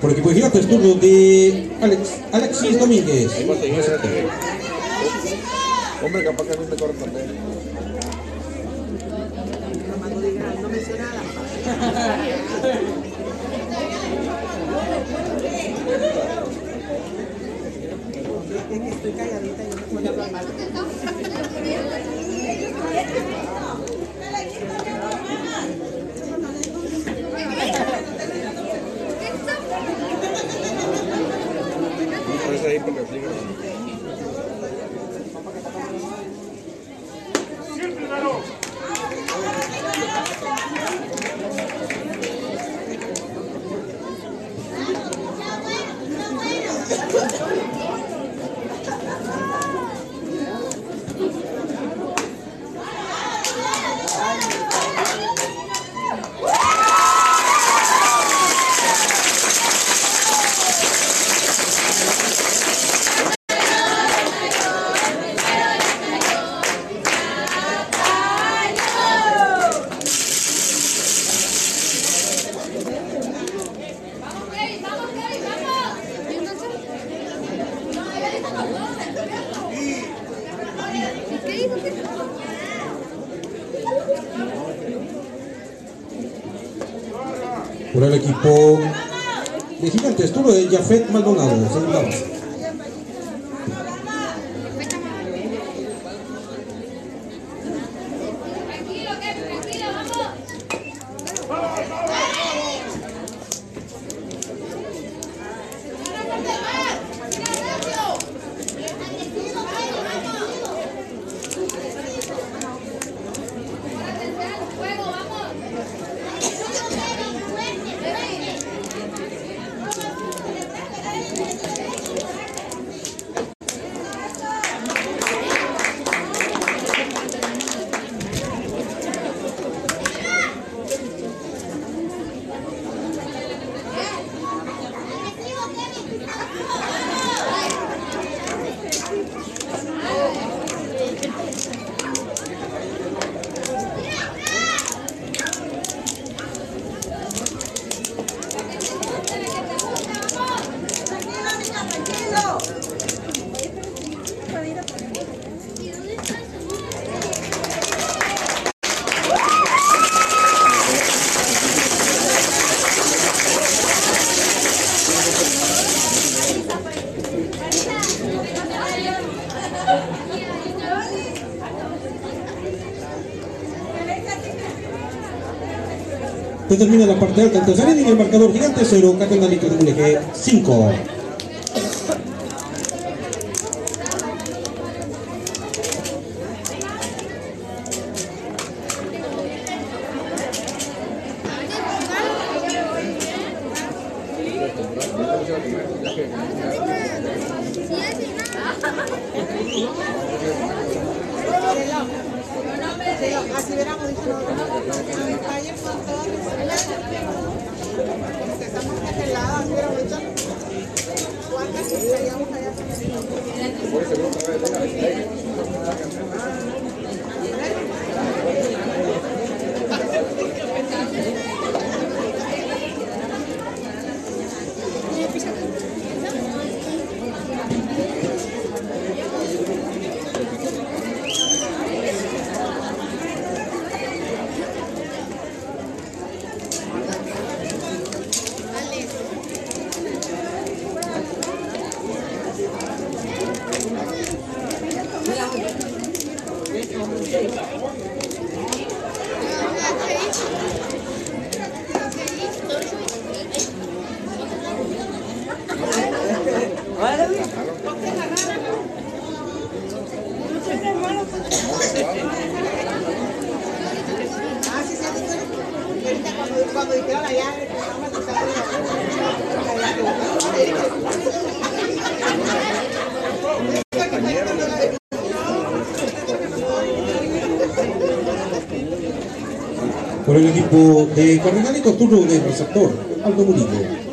Por equipo de Gigantes, turno de Alex, Alexis Domínguez.
A TV. Hombre, capaz que a mí me corre también. Por
ていう
Se termina la parte alta. Tercer inning, el marcador Gigante 0, Catendanica de Mulegé 5.
Eh, de
Cardenal y Costurro del receptor Aldo
Murico.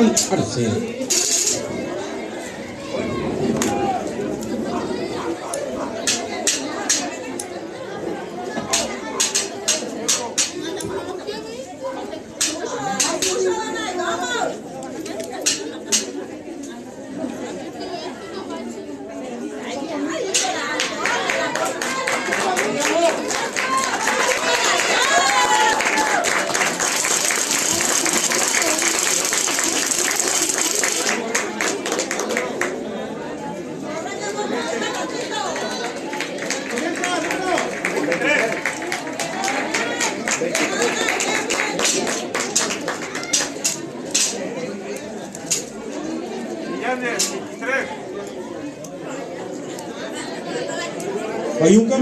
transparecer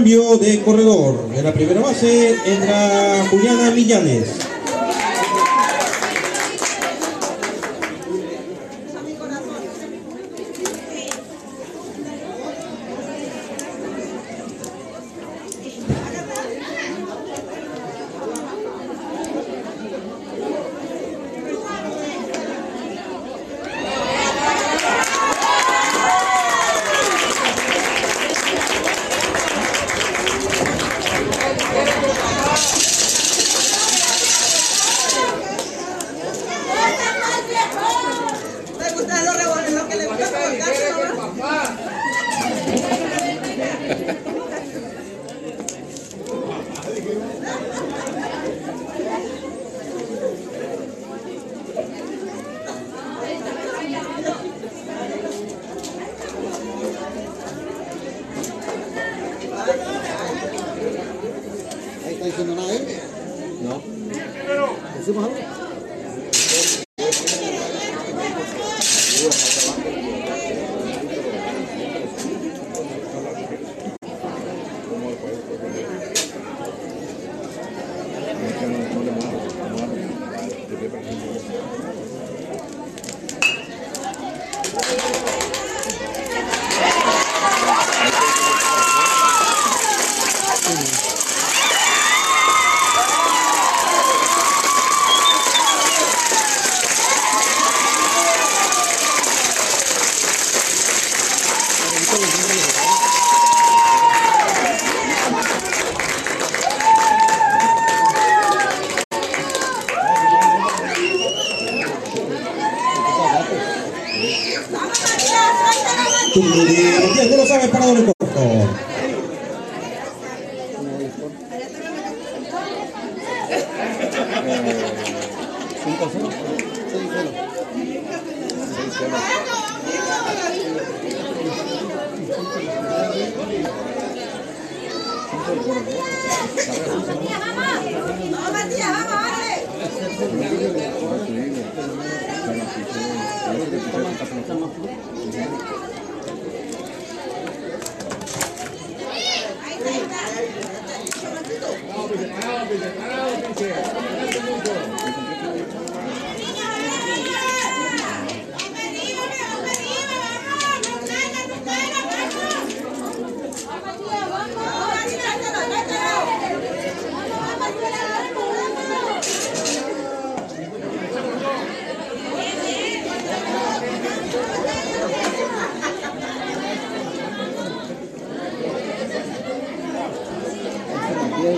De corredor. En la primera base entra Juliana Millanes.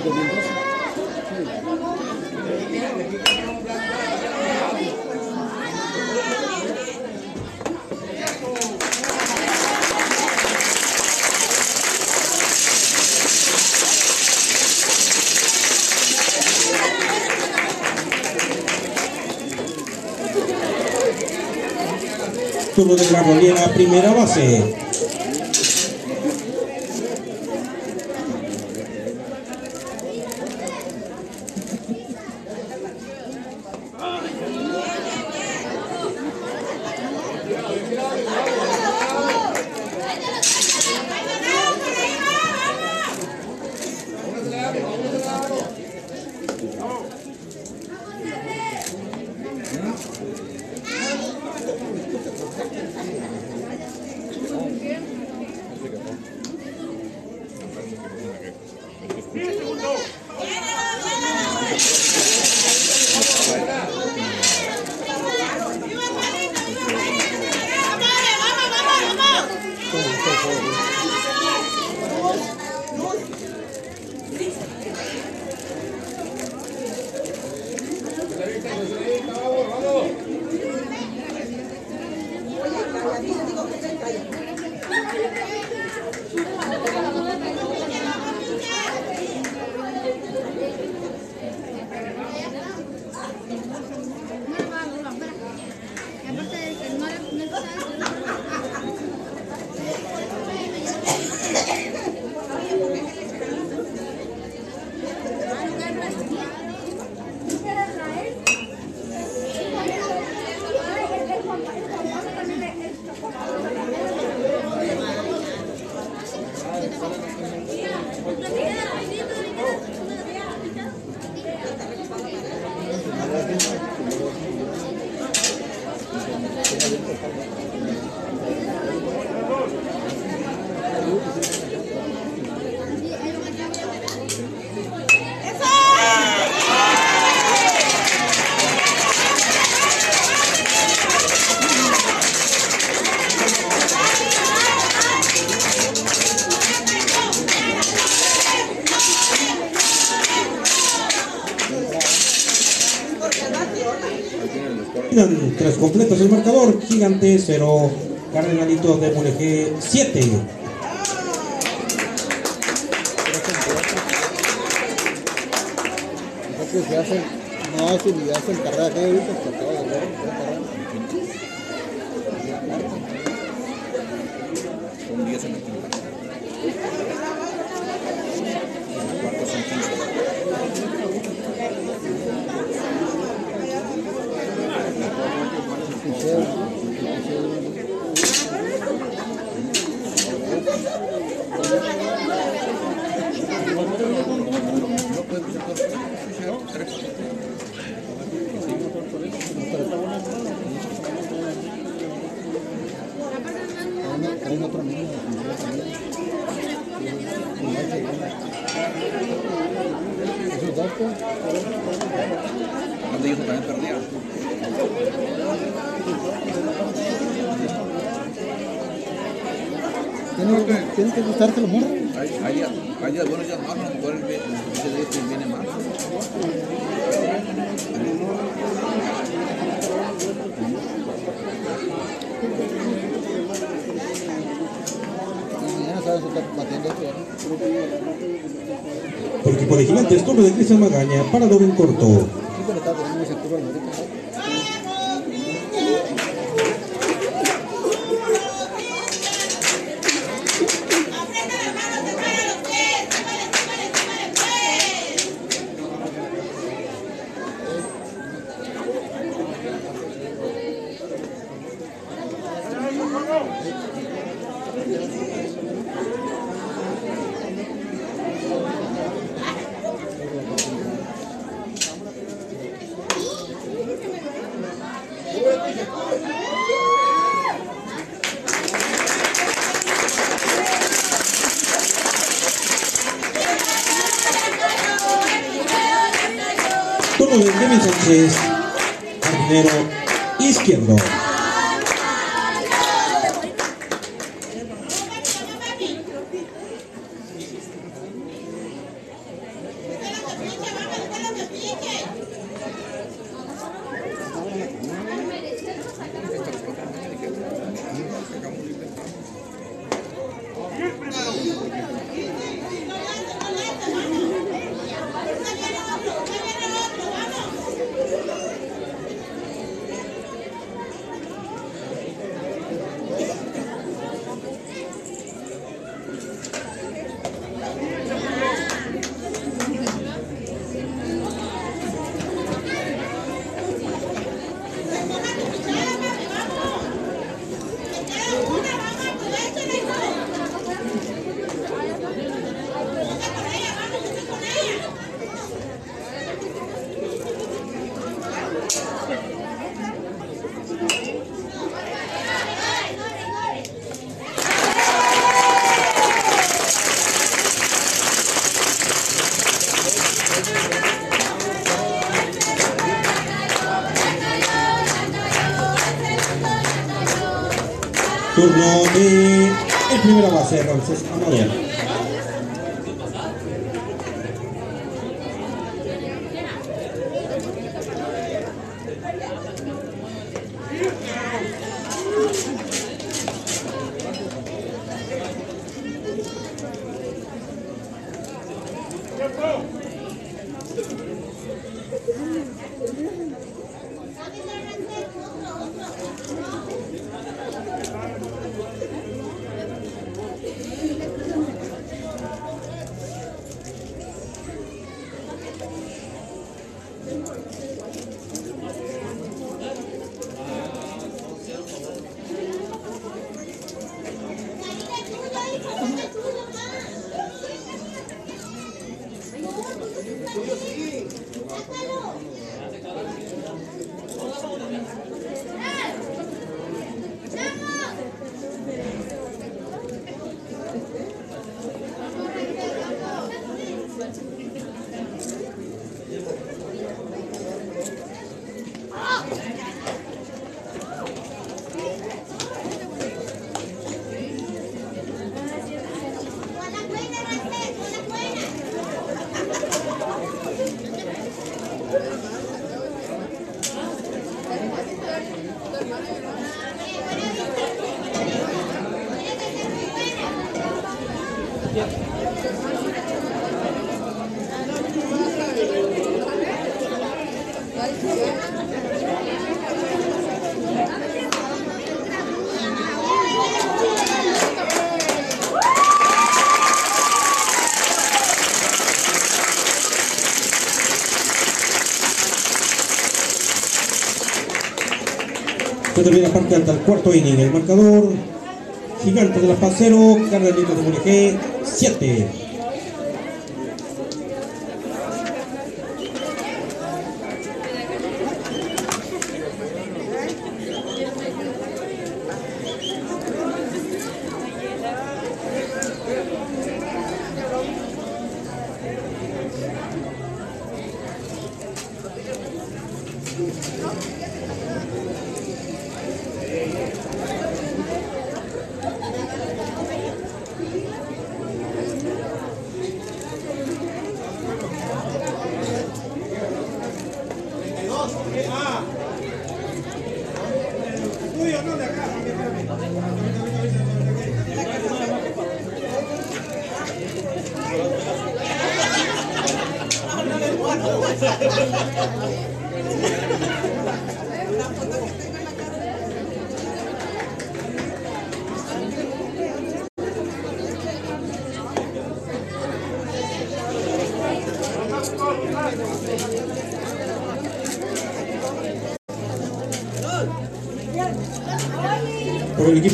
el 2012.
Turno de Gramonera, primera base. vas a encargar de
Tiene, que gustarte los morros.
Hay, hay, buenos días malos, a lo mejor viene mal.
Esto. ¿verdad?
Por el equipo de Cristian Magaña para doble en corto. Parte alta del cuarto inning. El marcador Gigante de la Paz 0, Cardenalitos de Mulegé 7.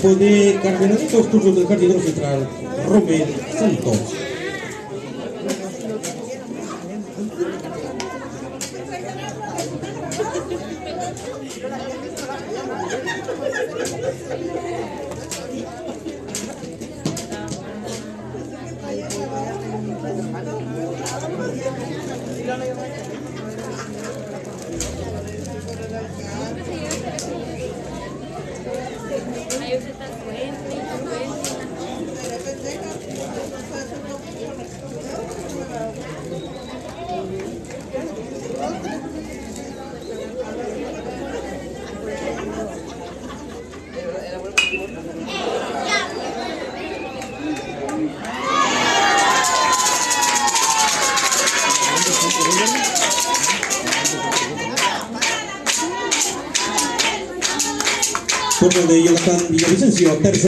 Equipo de Cardenalitos, turno del jardinero central, Romel Santos.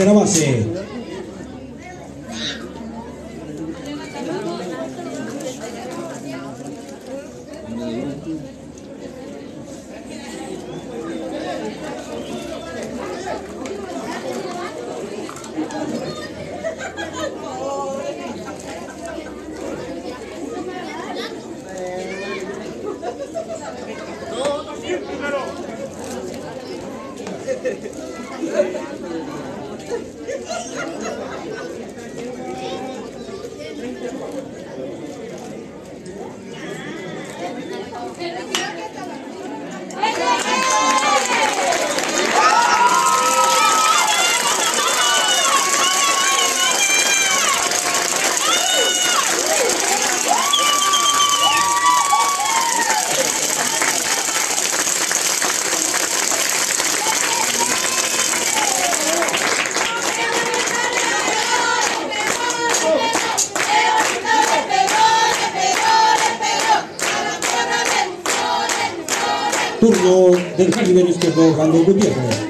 Villavicencio, tercera base. Turno del jardinero izquierdo, Randall Gutiérrez.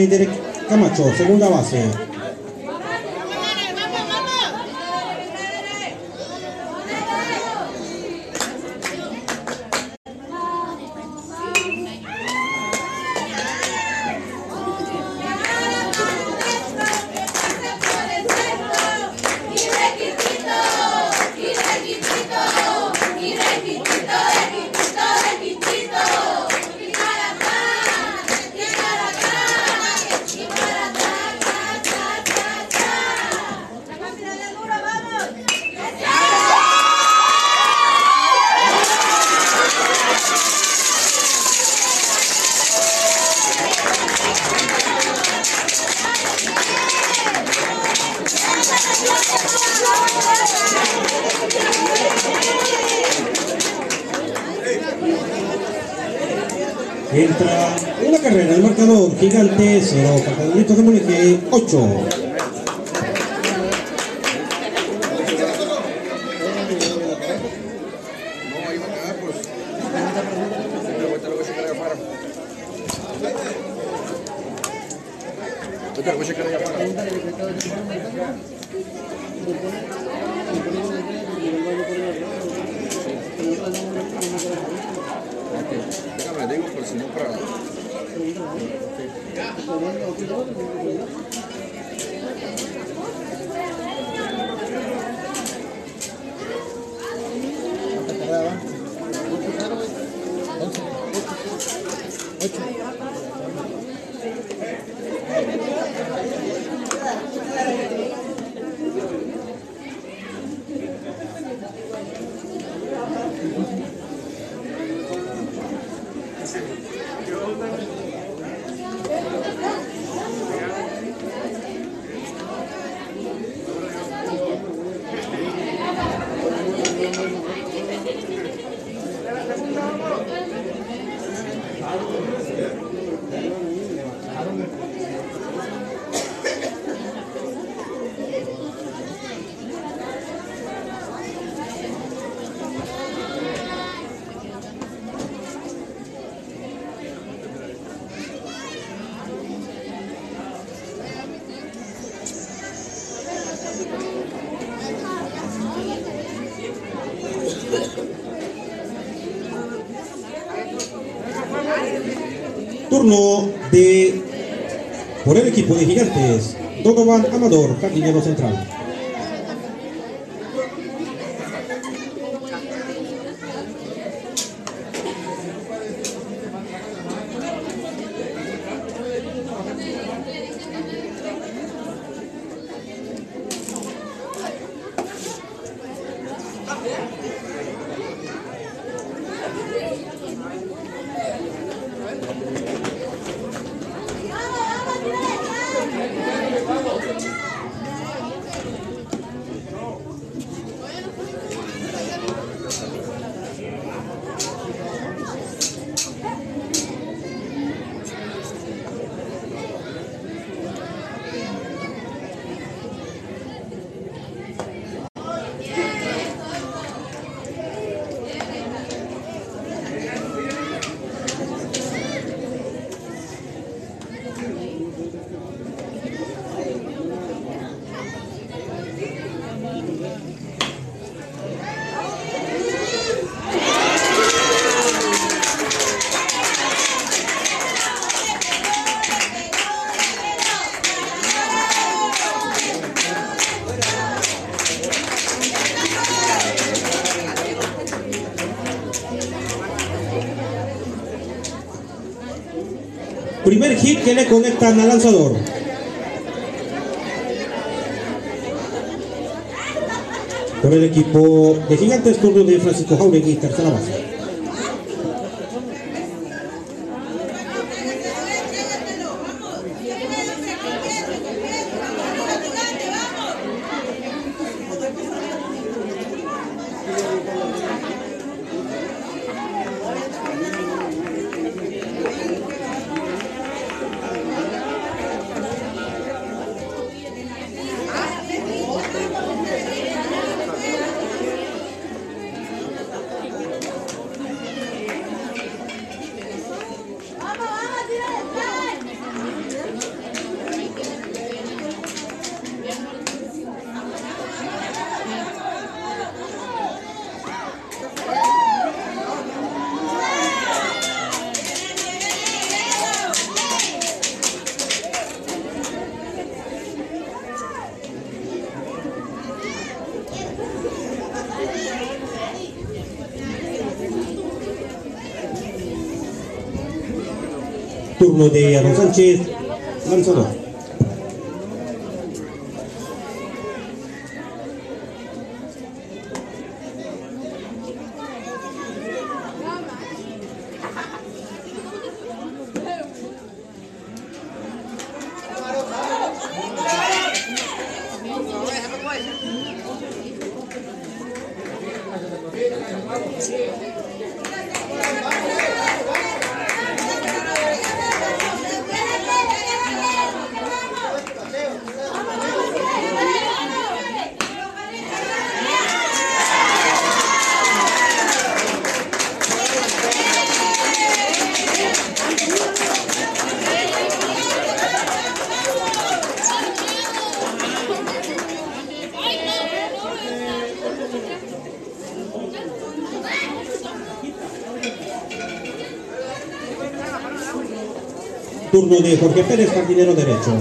De Derek Camacho, segunda base.
Déjame, digo, por si no para.
¿Cuánta carrera van? Once. Ocho.
Turno de por el equipo de Gigantes, Donovan Amador, jardinero central. Primer hit que le conectan al lanzador. Por el equipo de Gigantes, turno de Francisco Jauregui, tercera base. Turno de Aaron Sánchez, lanzador. porque Pérez jardinero derecho.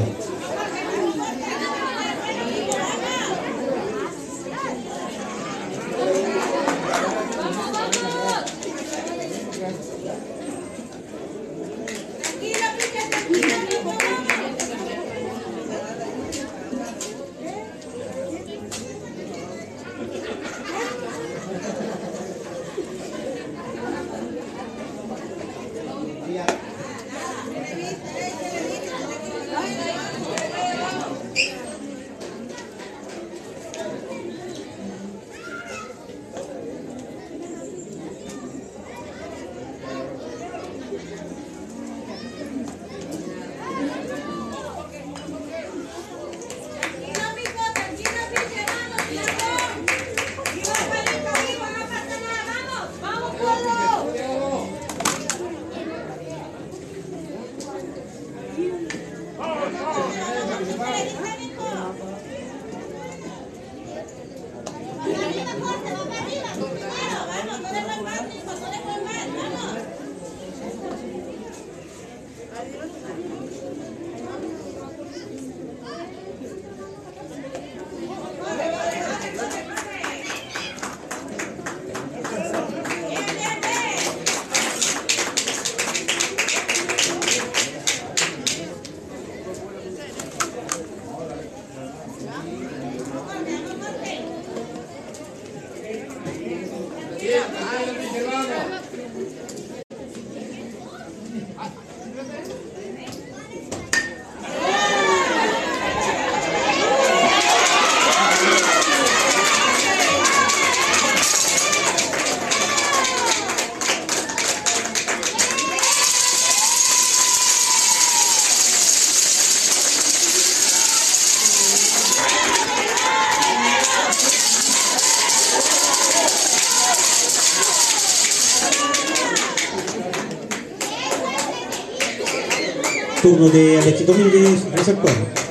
Turno de Alexis Domínguez, Reza Cuadro.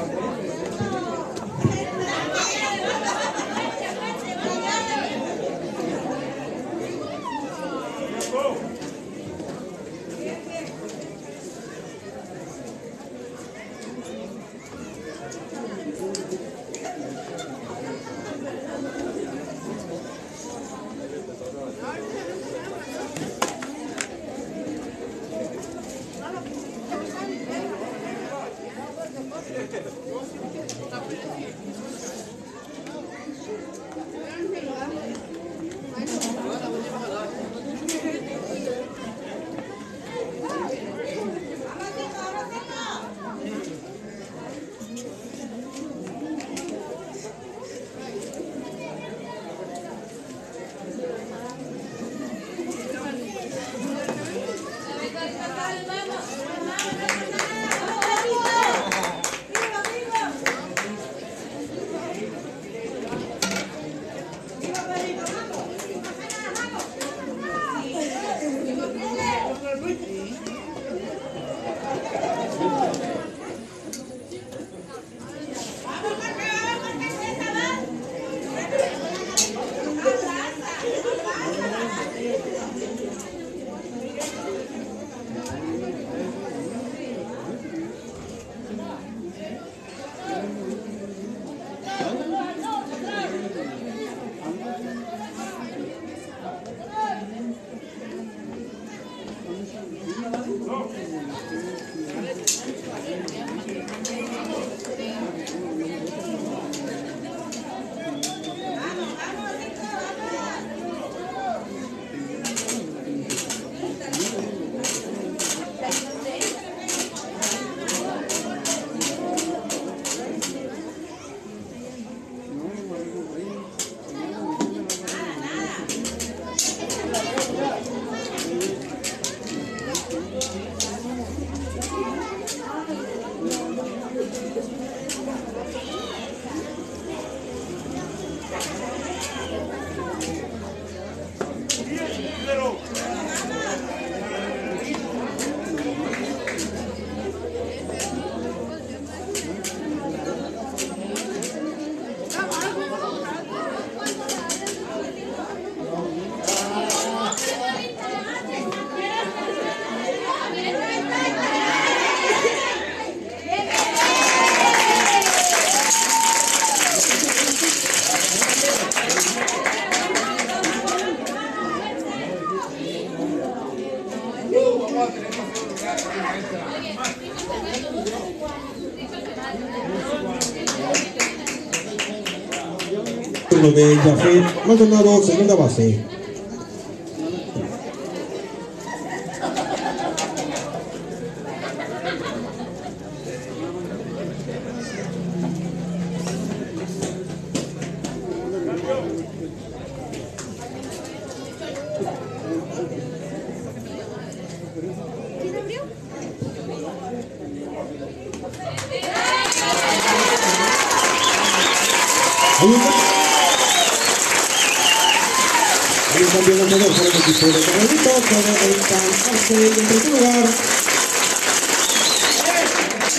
de Jafet Maldonado, segunda base.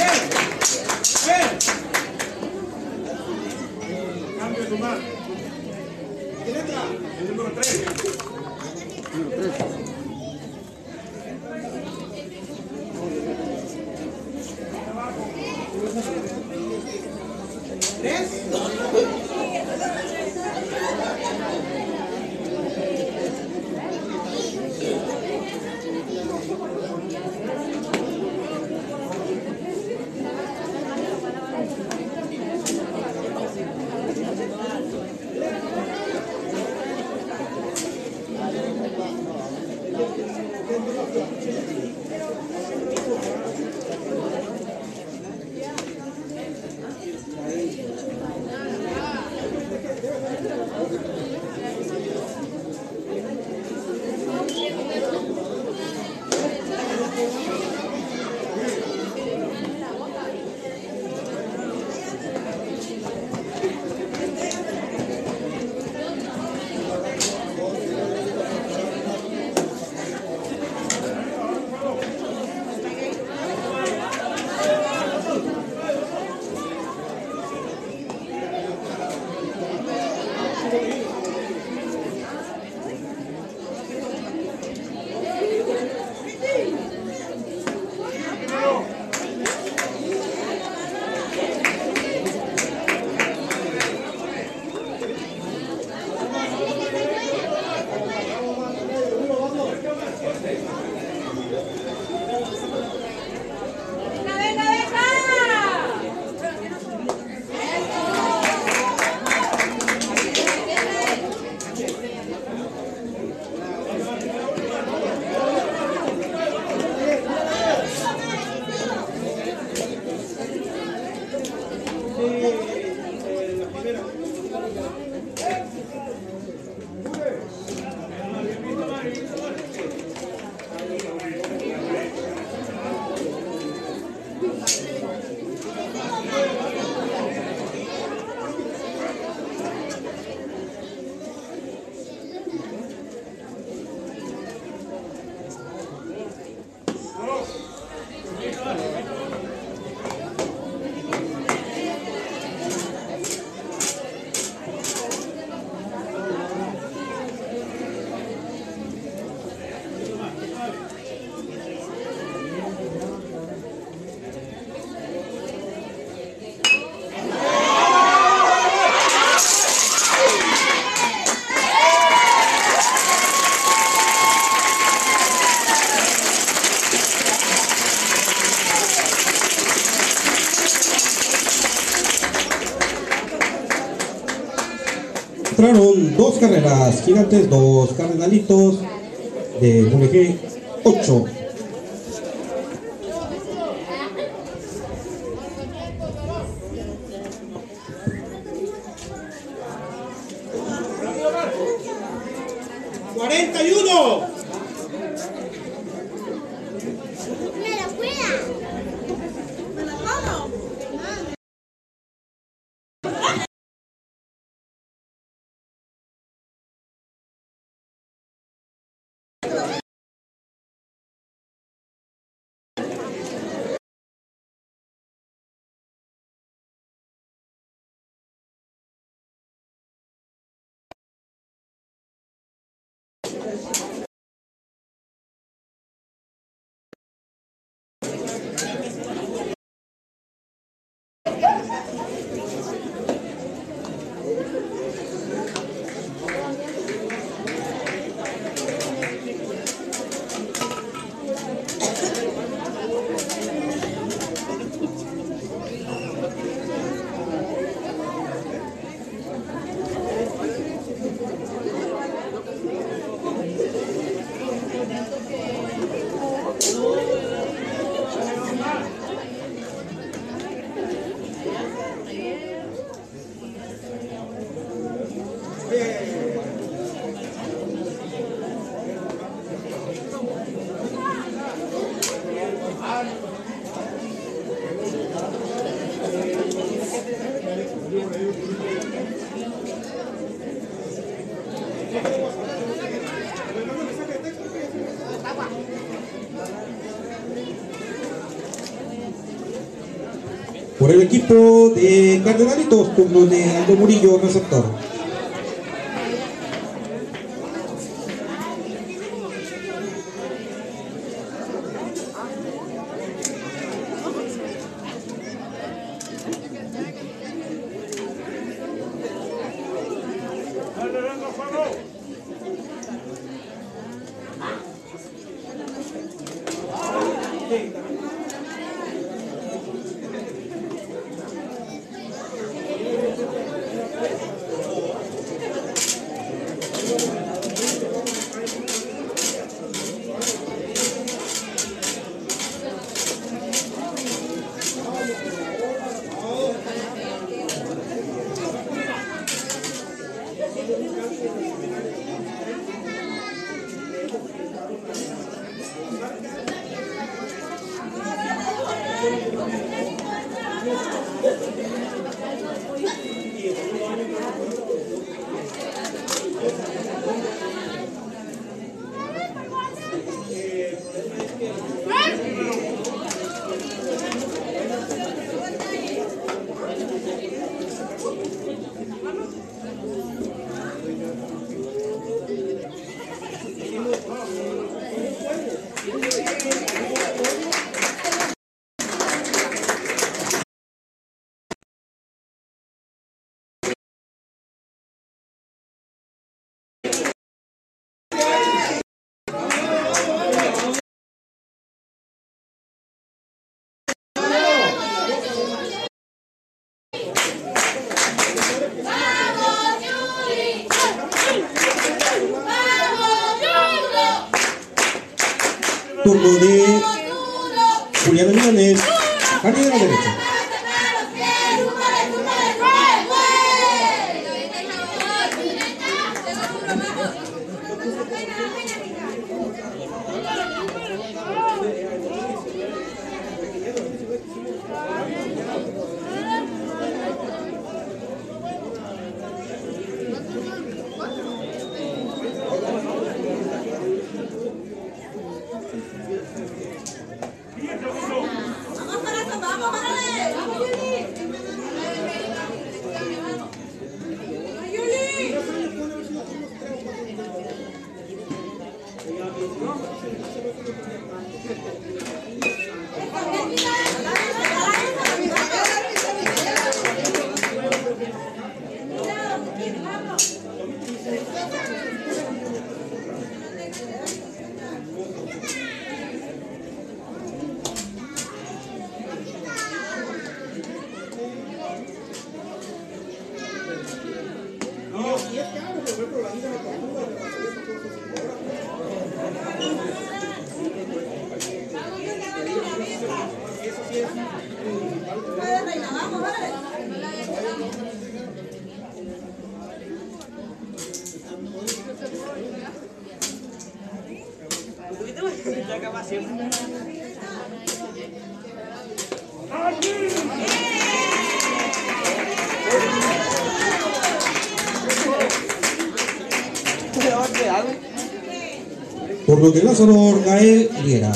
Amen. carreras gigantes, dos cardenalitos de
MG
por el equipo de Cardenalitos con donde Aldo Murillo receptor. lo que Lázaro Ornael Riera.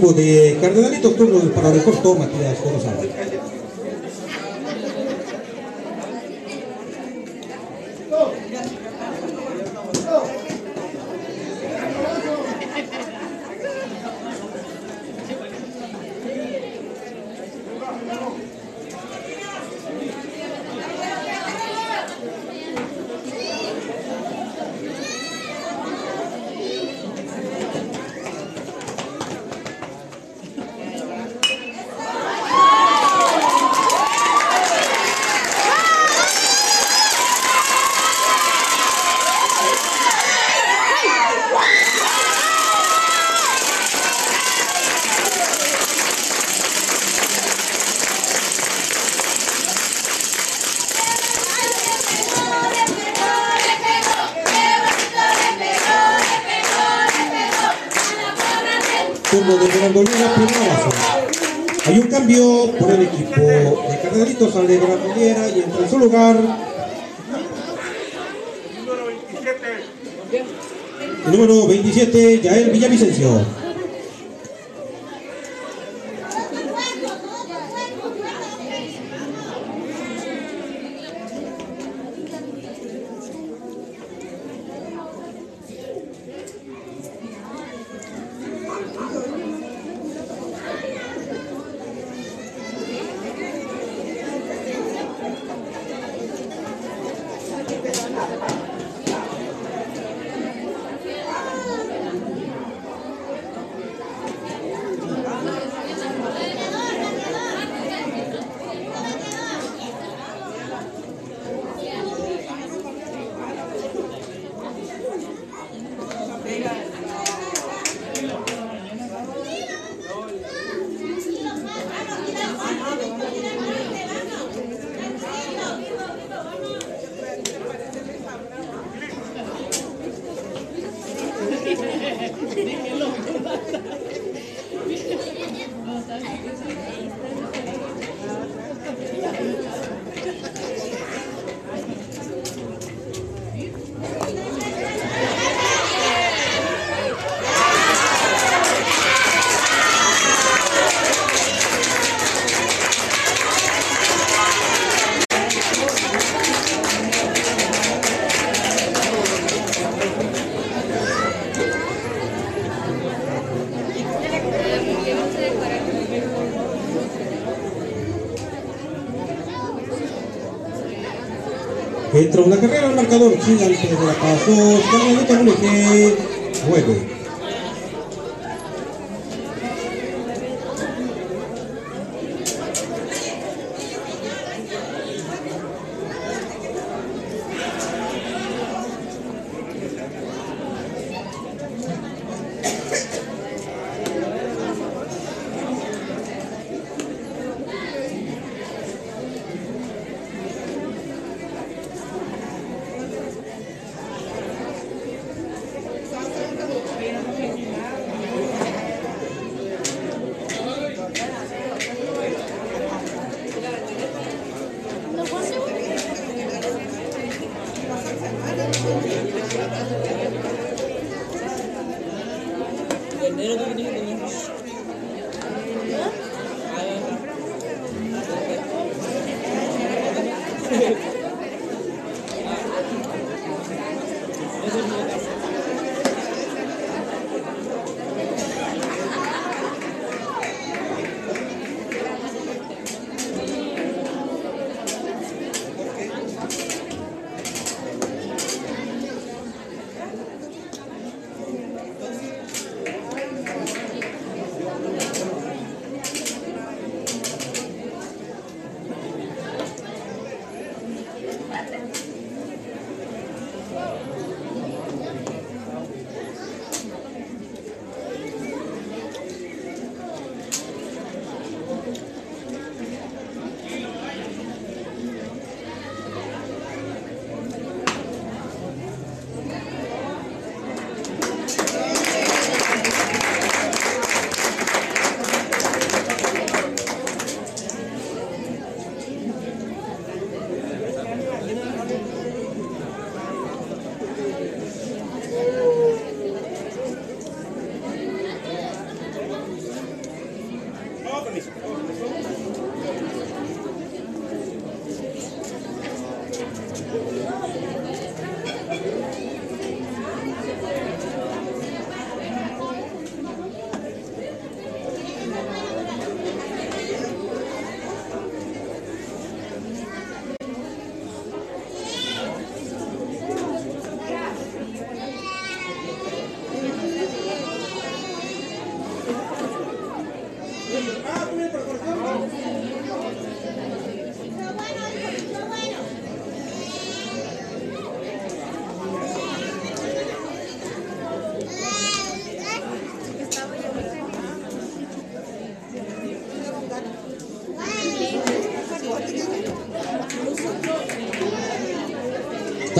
equipo de Cardenalitos, turno para Mejor Toma, aquí. そ酒。Entra una carrera al marcador gigante de la Paz 2, Carmelita Mulegé 9.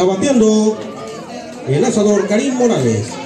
Está bateando el lanzador Karim Morales.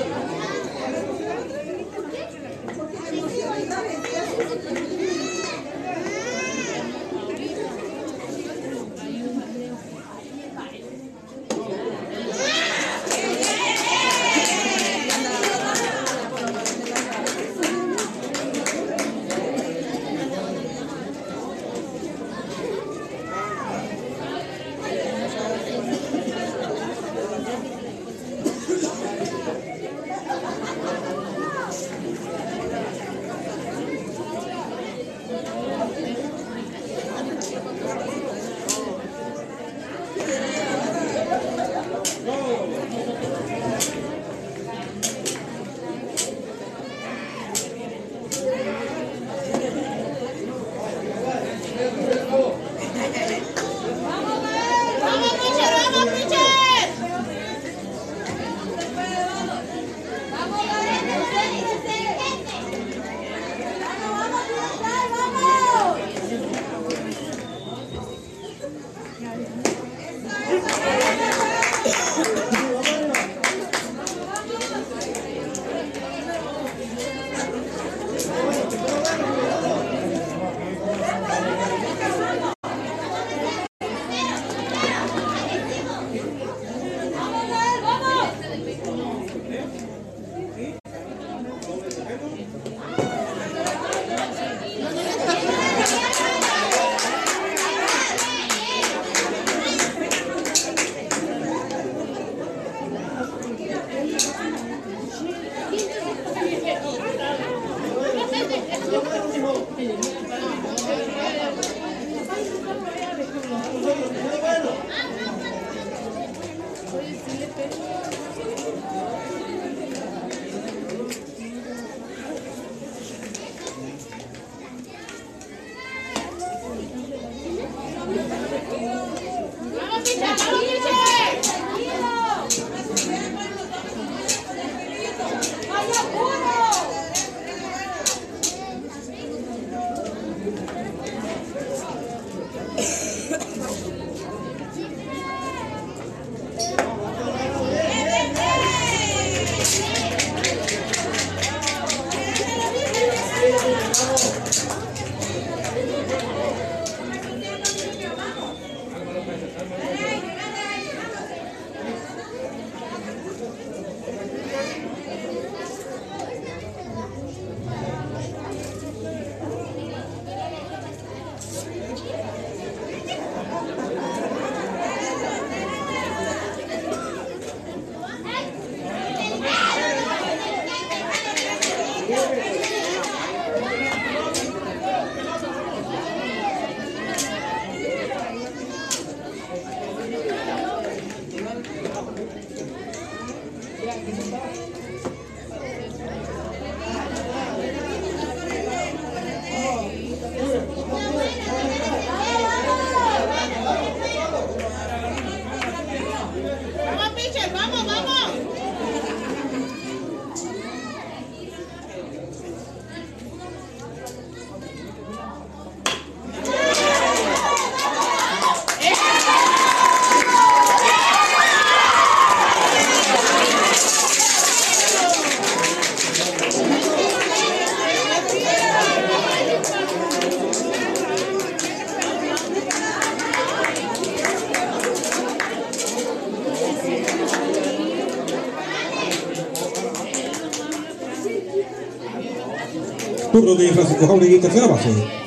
Turno de Francisco Jauregui, tercera base.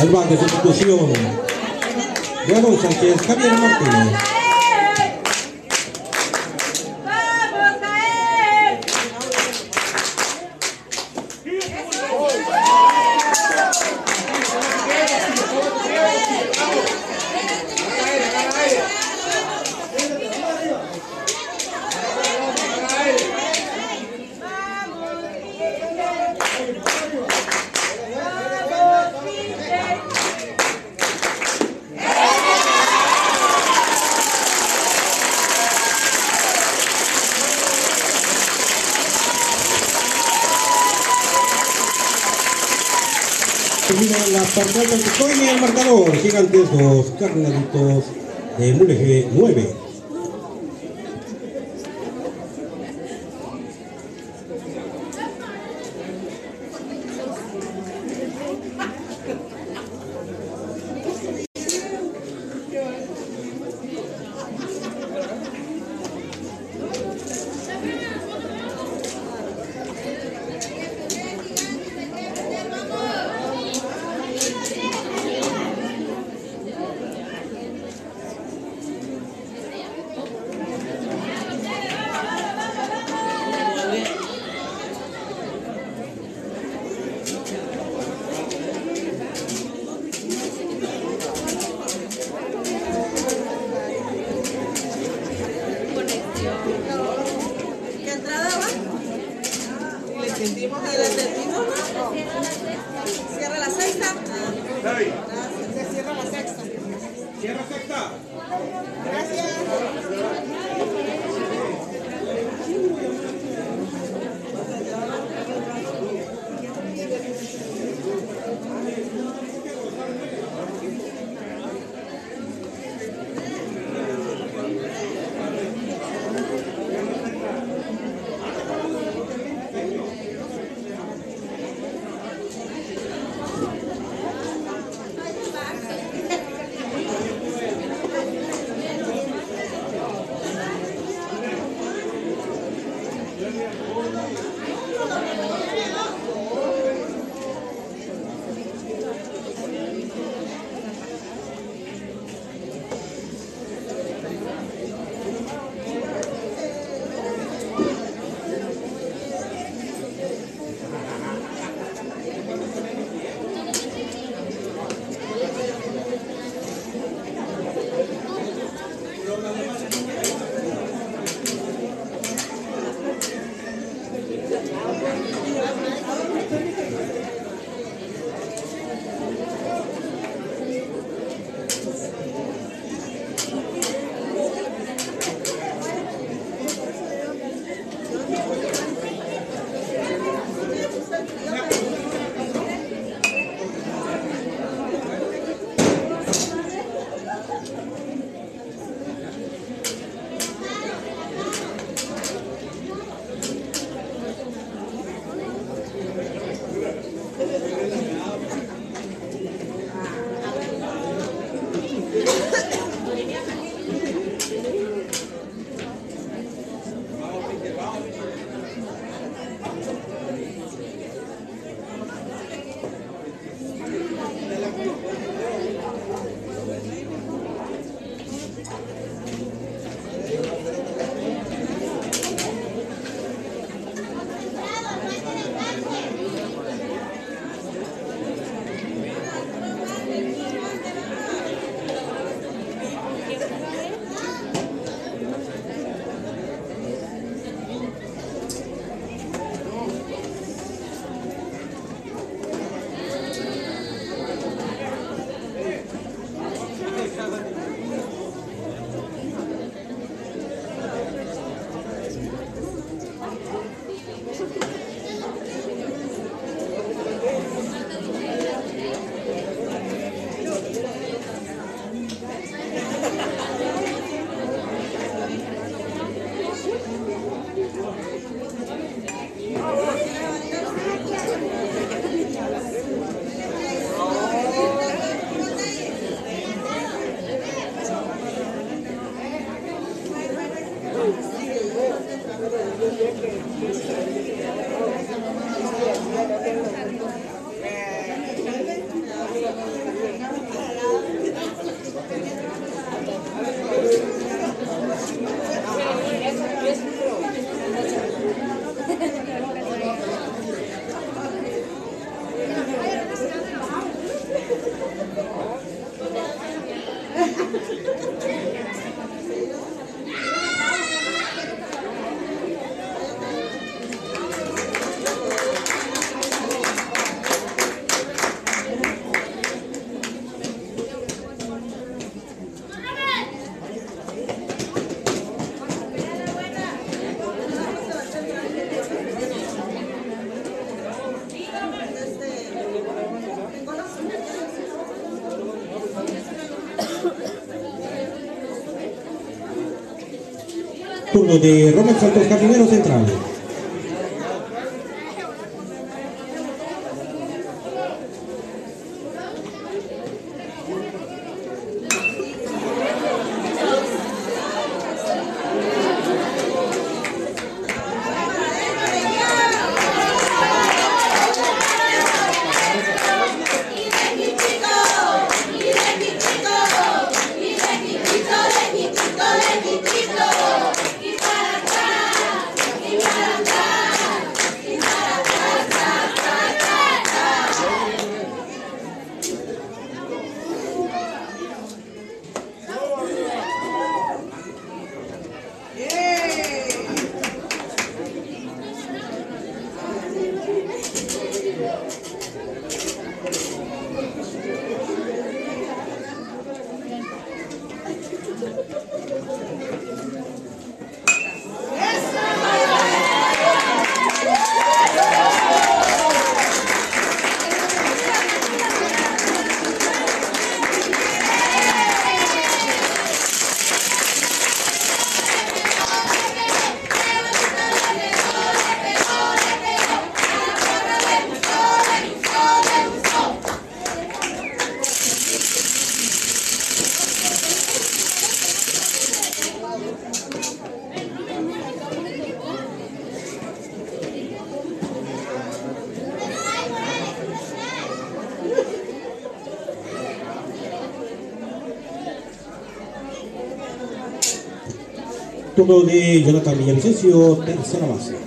Al bate sustitución de Adolfo Sánchez, Javier Martínez.
¡Vamos a él!
Bitcoin y el marcador. Gigantes 2, Carnalitos de Mulegé 9.
ちょっと
待って。De Ronald Santos, jardinero central. De Jonathan Villavicencio, tercera base.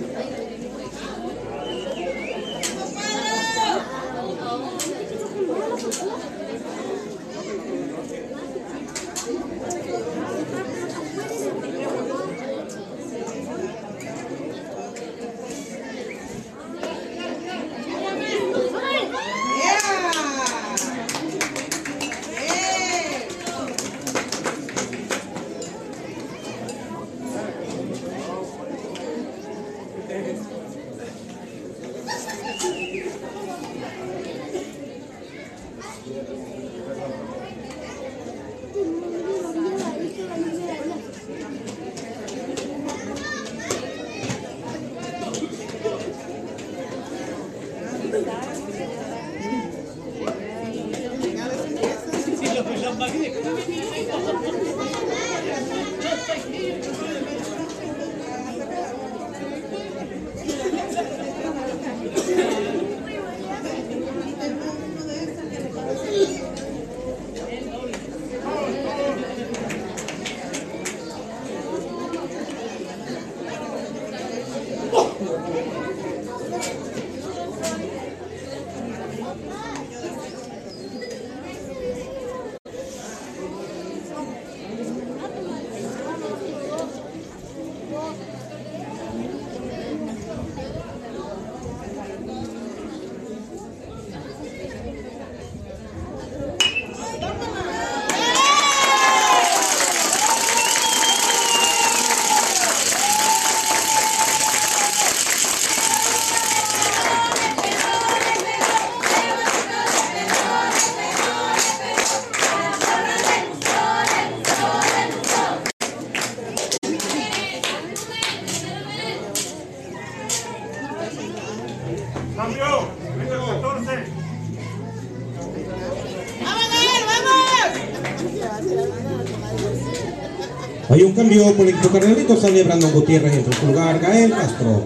Equipo cardenalito, sale Brandon Gutiérrez en su lugar, Gael Castro.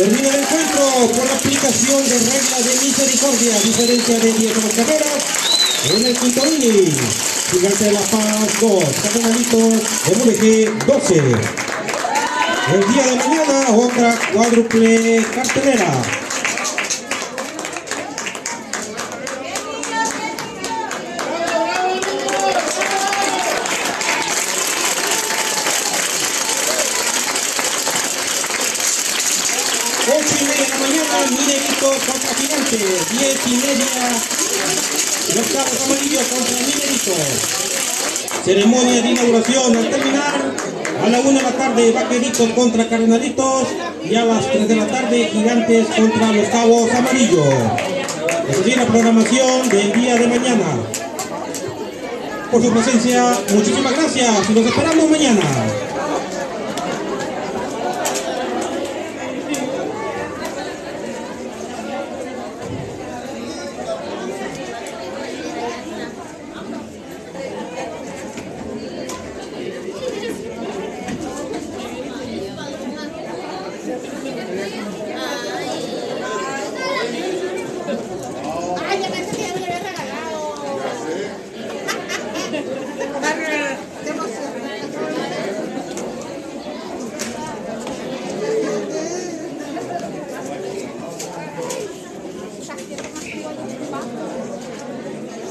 Termina el encuentro por la aplicación de regla de misericordia, diferencia de 10 carreras en el quinto inning. Gigante de La Paz 2, Cardenalitos MVG 12. El día de mañana otra cuádruple cartelera. Ocho y media de la mañana, Mineritos contra Gigantes. Diez y media, los Cabos Amarillos contra Mineritos. Ceremonia de inauguración al terminar. A la una de la tarde, Vaqueritos contra Cardenalitos. Y a las 3 de la tarde, Gigantes contra los Cabos Amarillos. Esa es la programación del día de mañana. Por su presencia, muchísimas gracias y los esperamos mañana.